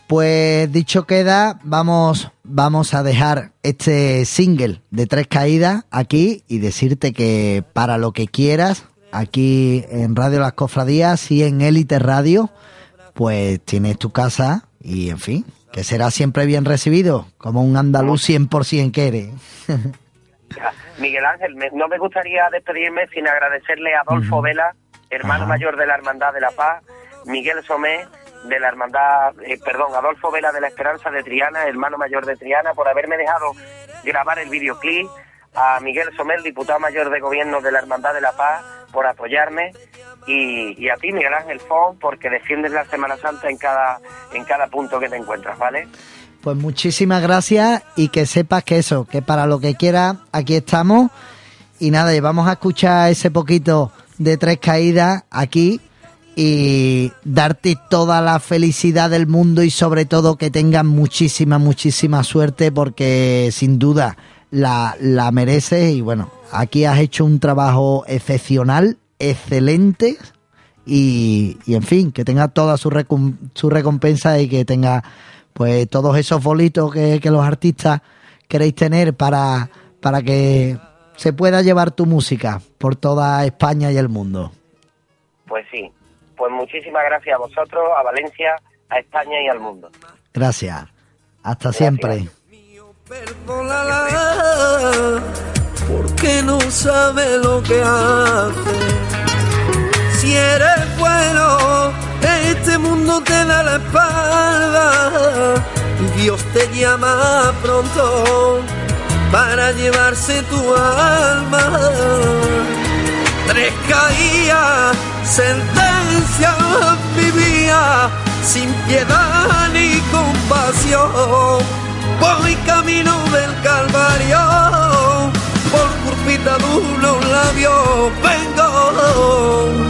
Pues dicho queda, vamos, vamos a dejar este single de tres caídas aquí y decirte que para lo que quieras, aquí en Radio Las Cofradías y en Élite Radio, pues tienes tu casa y en fin, que será siempre bien recibido, como un andaluz 100% que eres. Miguel Ángel, me- no me gustaría despedirme sin agradecerle a Adolfo Vela, hermano mayor de la Hermandad de la Paz, Miguel Somé de la Hermandad, eh, perdón, Adolfo Vela de la Esperanza de Triana, hermano mayor de Triana, por haberme dejado grabar el videoclip, a Miguel Somé, diputado mayor de gobierno de la Hermandad de la Paz, por apoyarme, y, y a ti, Miguel Ángel Fon, porque defiendes la Semana Santa en cada, en cada punto que te encuentras, ¿vale? Pues muchísimas gracias y que sepas que eso, que para lo que quieras, aquí estamos. Y nada, y vamos a escuchar ese poquito de tres caídas aquí y darte toda la felicidad del mundo y sobre todo que tengas muchísima, muchísima suerte porque sin duda la, la mereces y bueno, aquí has hecho un trabajo excepcional, excelente y, y en fin, que tenga toda su, su recompensa y que tenga pues todos esos bolitos que, que los artistas queréis tener para, para que se pueda llevar tu música por toda España y el mundo. Pues sí. Pues muchísimas gracias a vosotros, a Valencia, a España y al mundo. Gracias. Hasta siempre. Perdónala, porque no sabe lo que hace. Si eres bueno, este mundo te da la espalda. Dios te llama pronto para llevarse tu alma. Tres caías, sentencia vivía, sin piedad ni compasión. Voy camino del Calvario, por curpita de unos labios vengo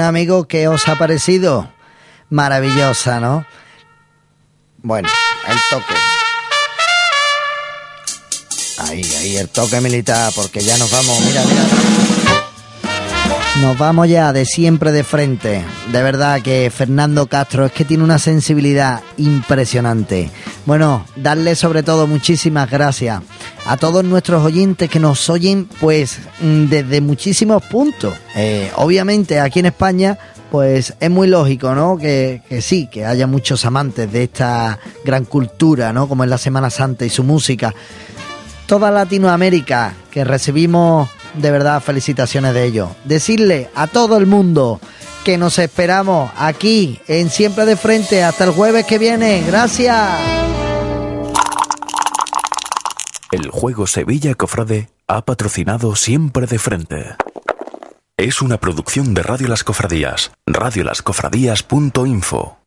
a amigo, ¿qué os ha parecido? Maravillosa, ¿no? Bueno, el toque. Ahí, ahí, el toque militar, porque ya nos vamos, mira, mira. Nos vamos ya de siempre de frente. De verdad que Fernando Castro es que tiene una sensibilidad impresionante. Bueno, darle sobre todo muchísimas gracias a todos nuestros oyentes que nos oyen pues mm, desde muchísimos puntos. Eh, obviamente aquí en España pues es muy lógico, ¿no? Que, que, sí, que haya muchos amantes de esta gran cultura, ¿no? Como es la Semana Santa y su música. Toda Latinoamérica, que recibimos de verdad felicitaciones de ello. Decirle a todo el mundo que nos esperamos aquí en Siempre de Frente hasta el jueves que viene. Gracias. El juego Sevilla Cofrade ha patrocinado Siempre de Frente. Es una producción de Radio Las Cofradías, radiolascofradías.info.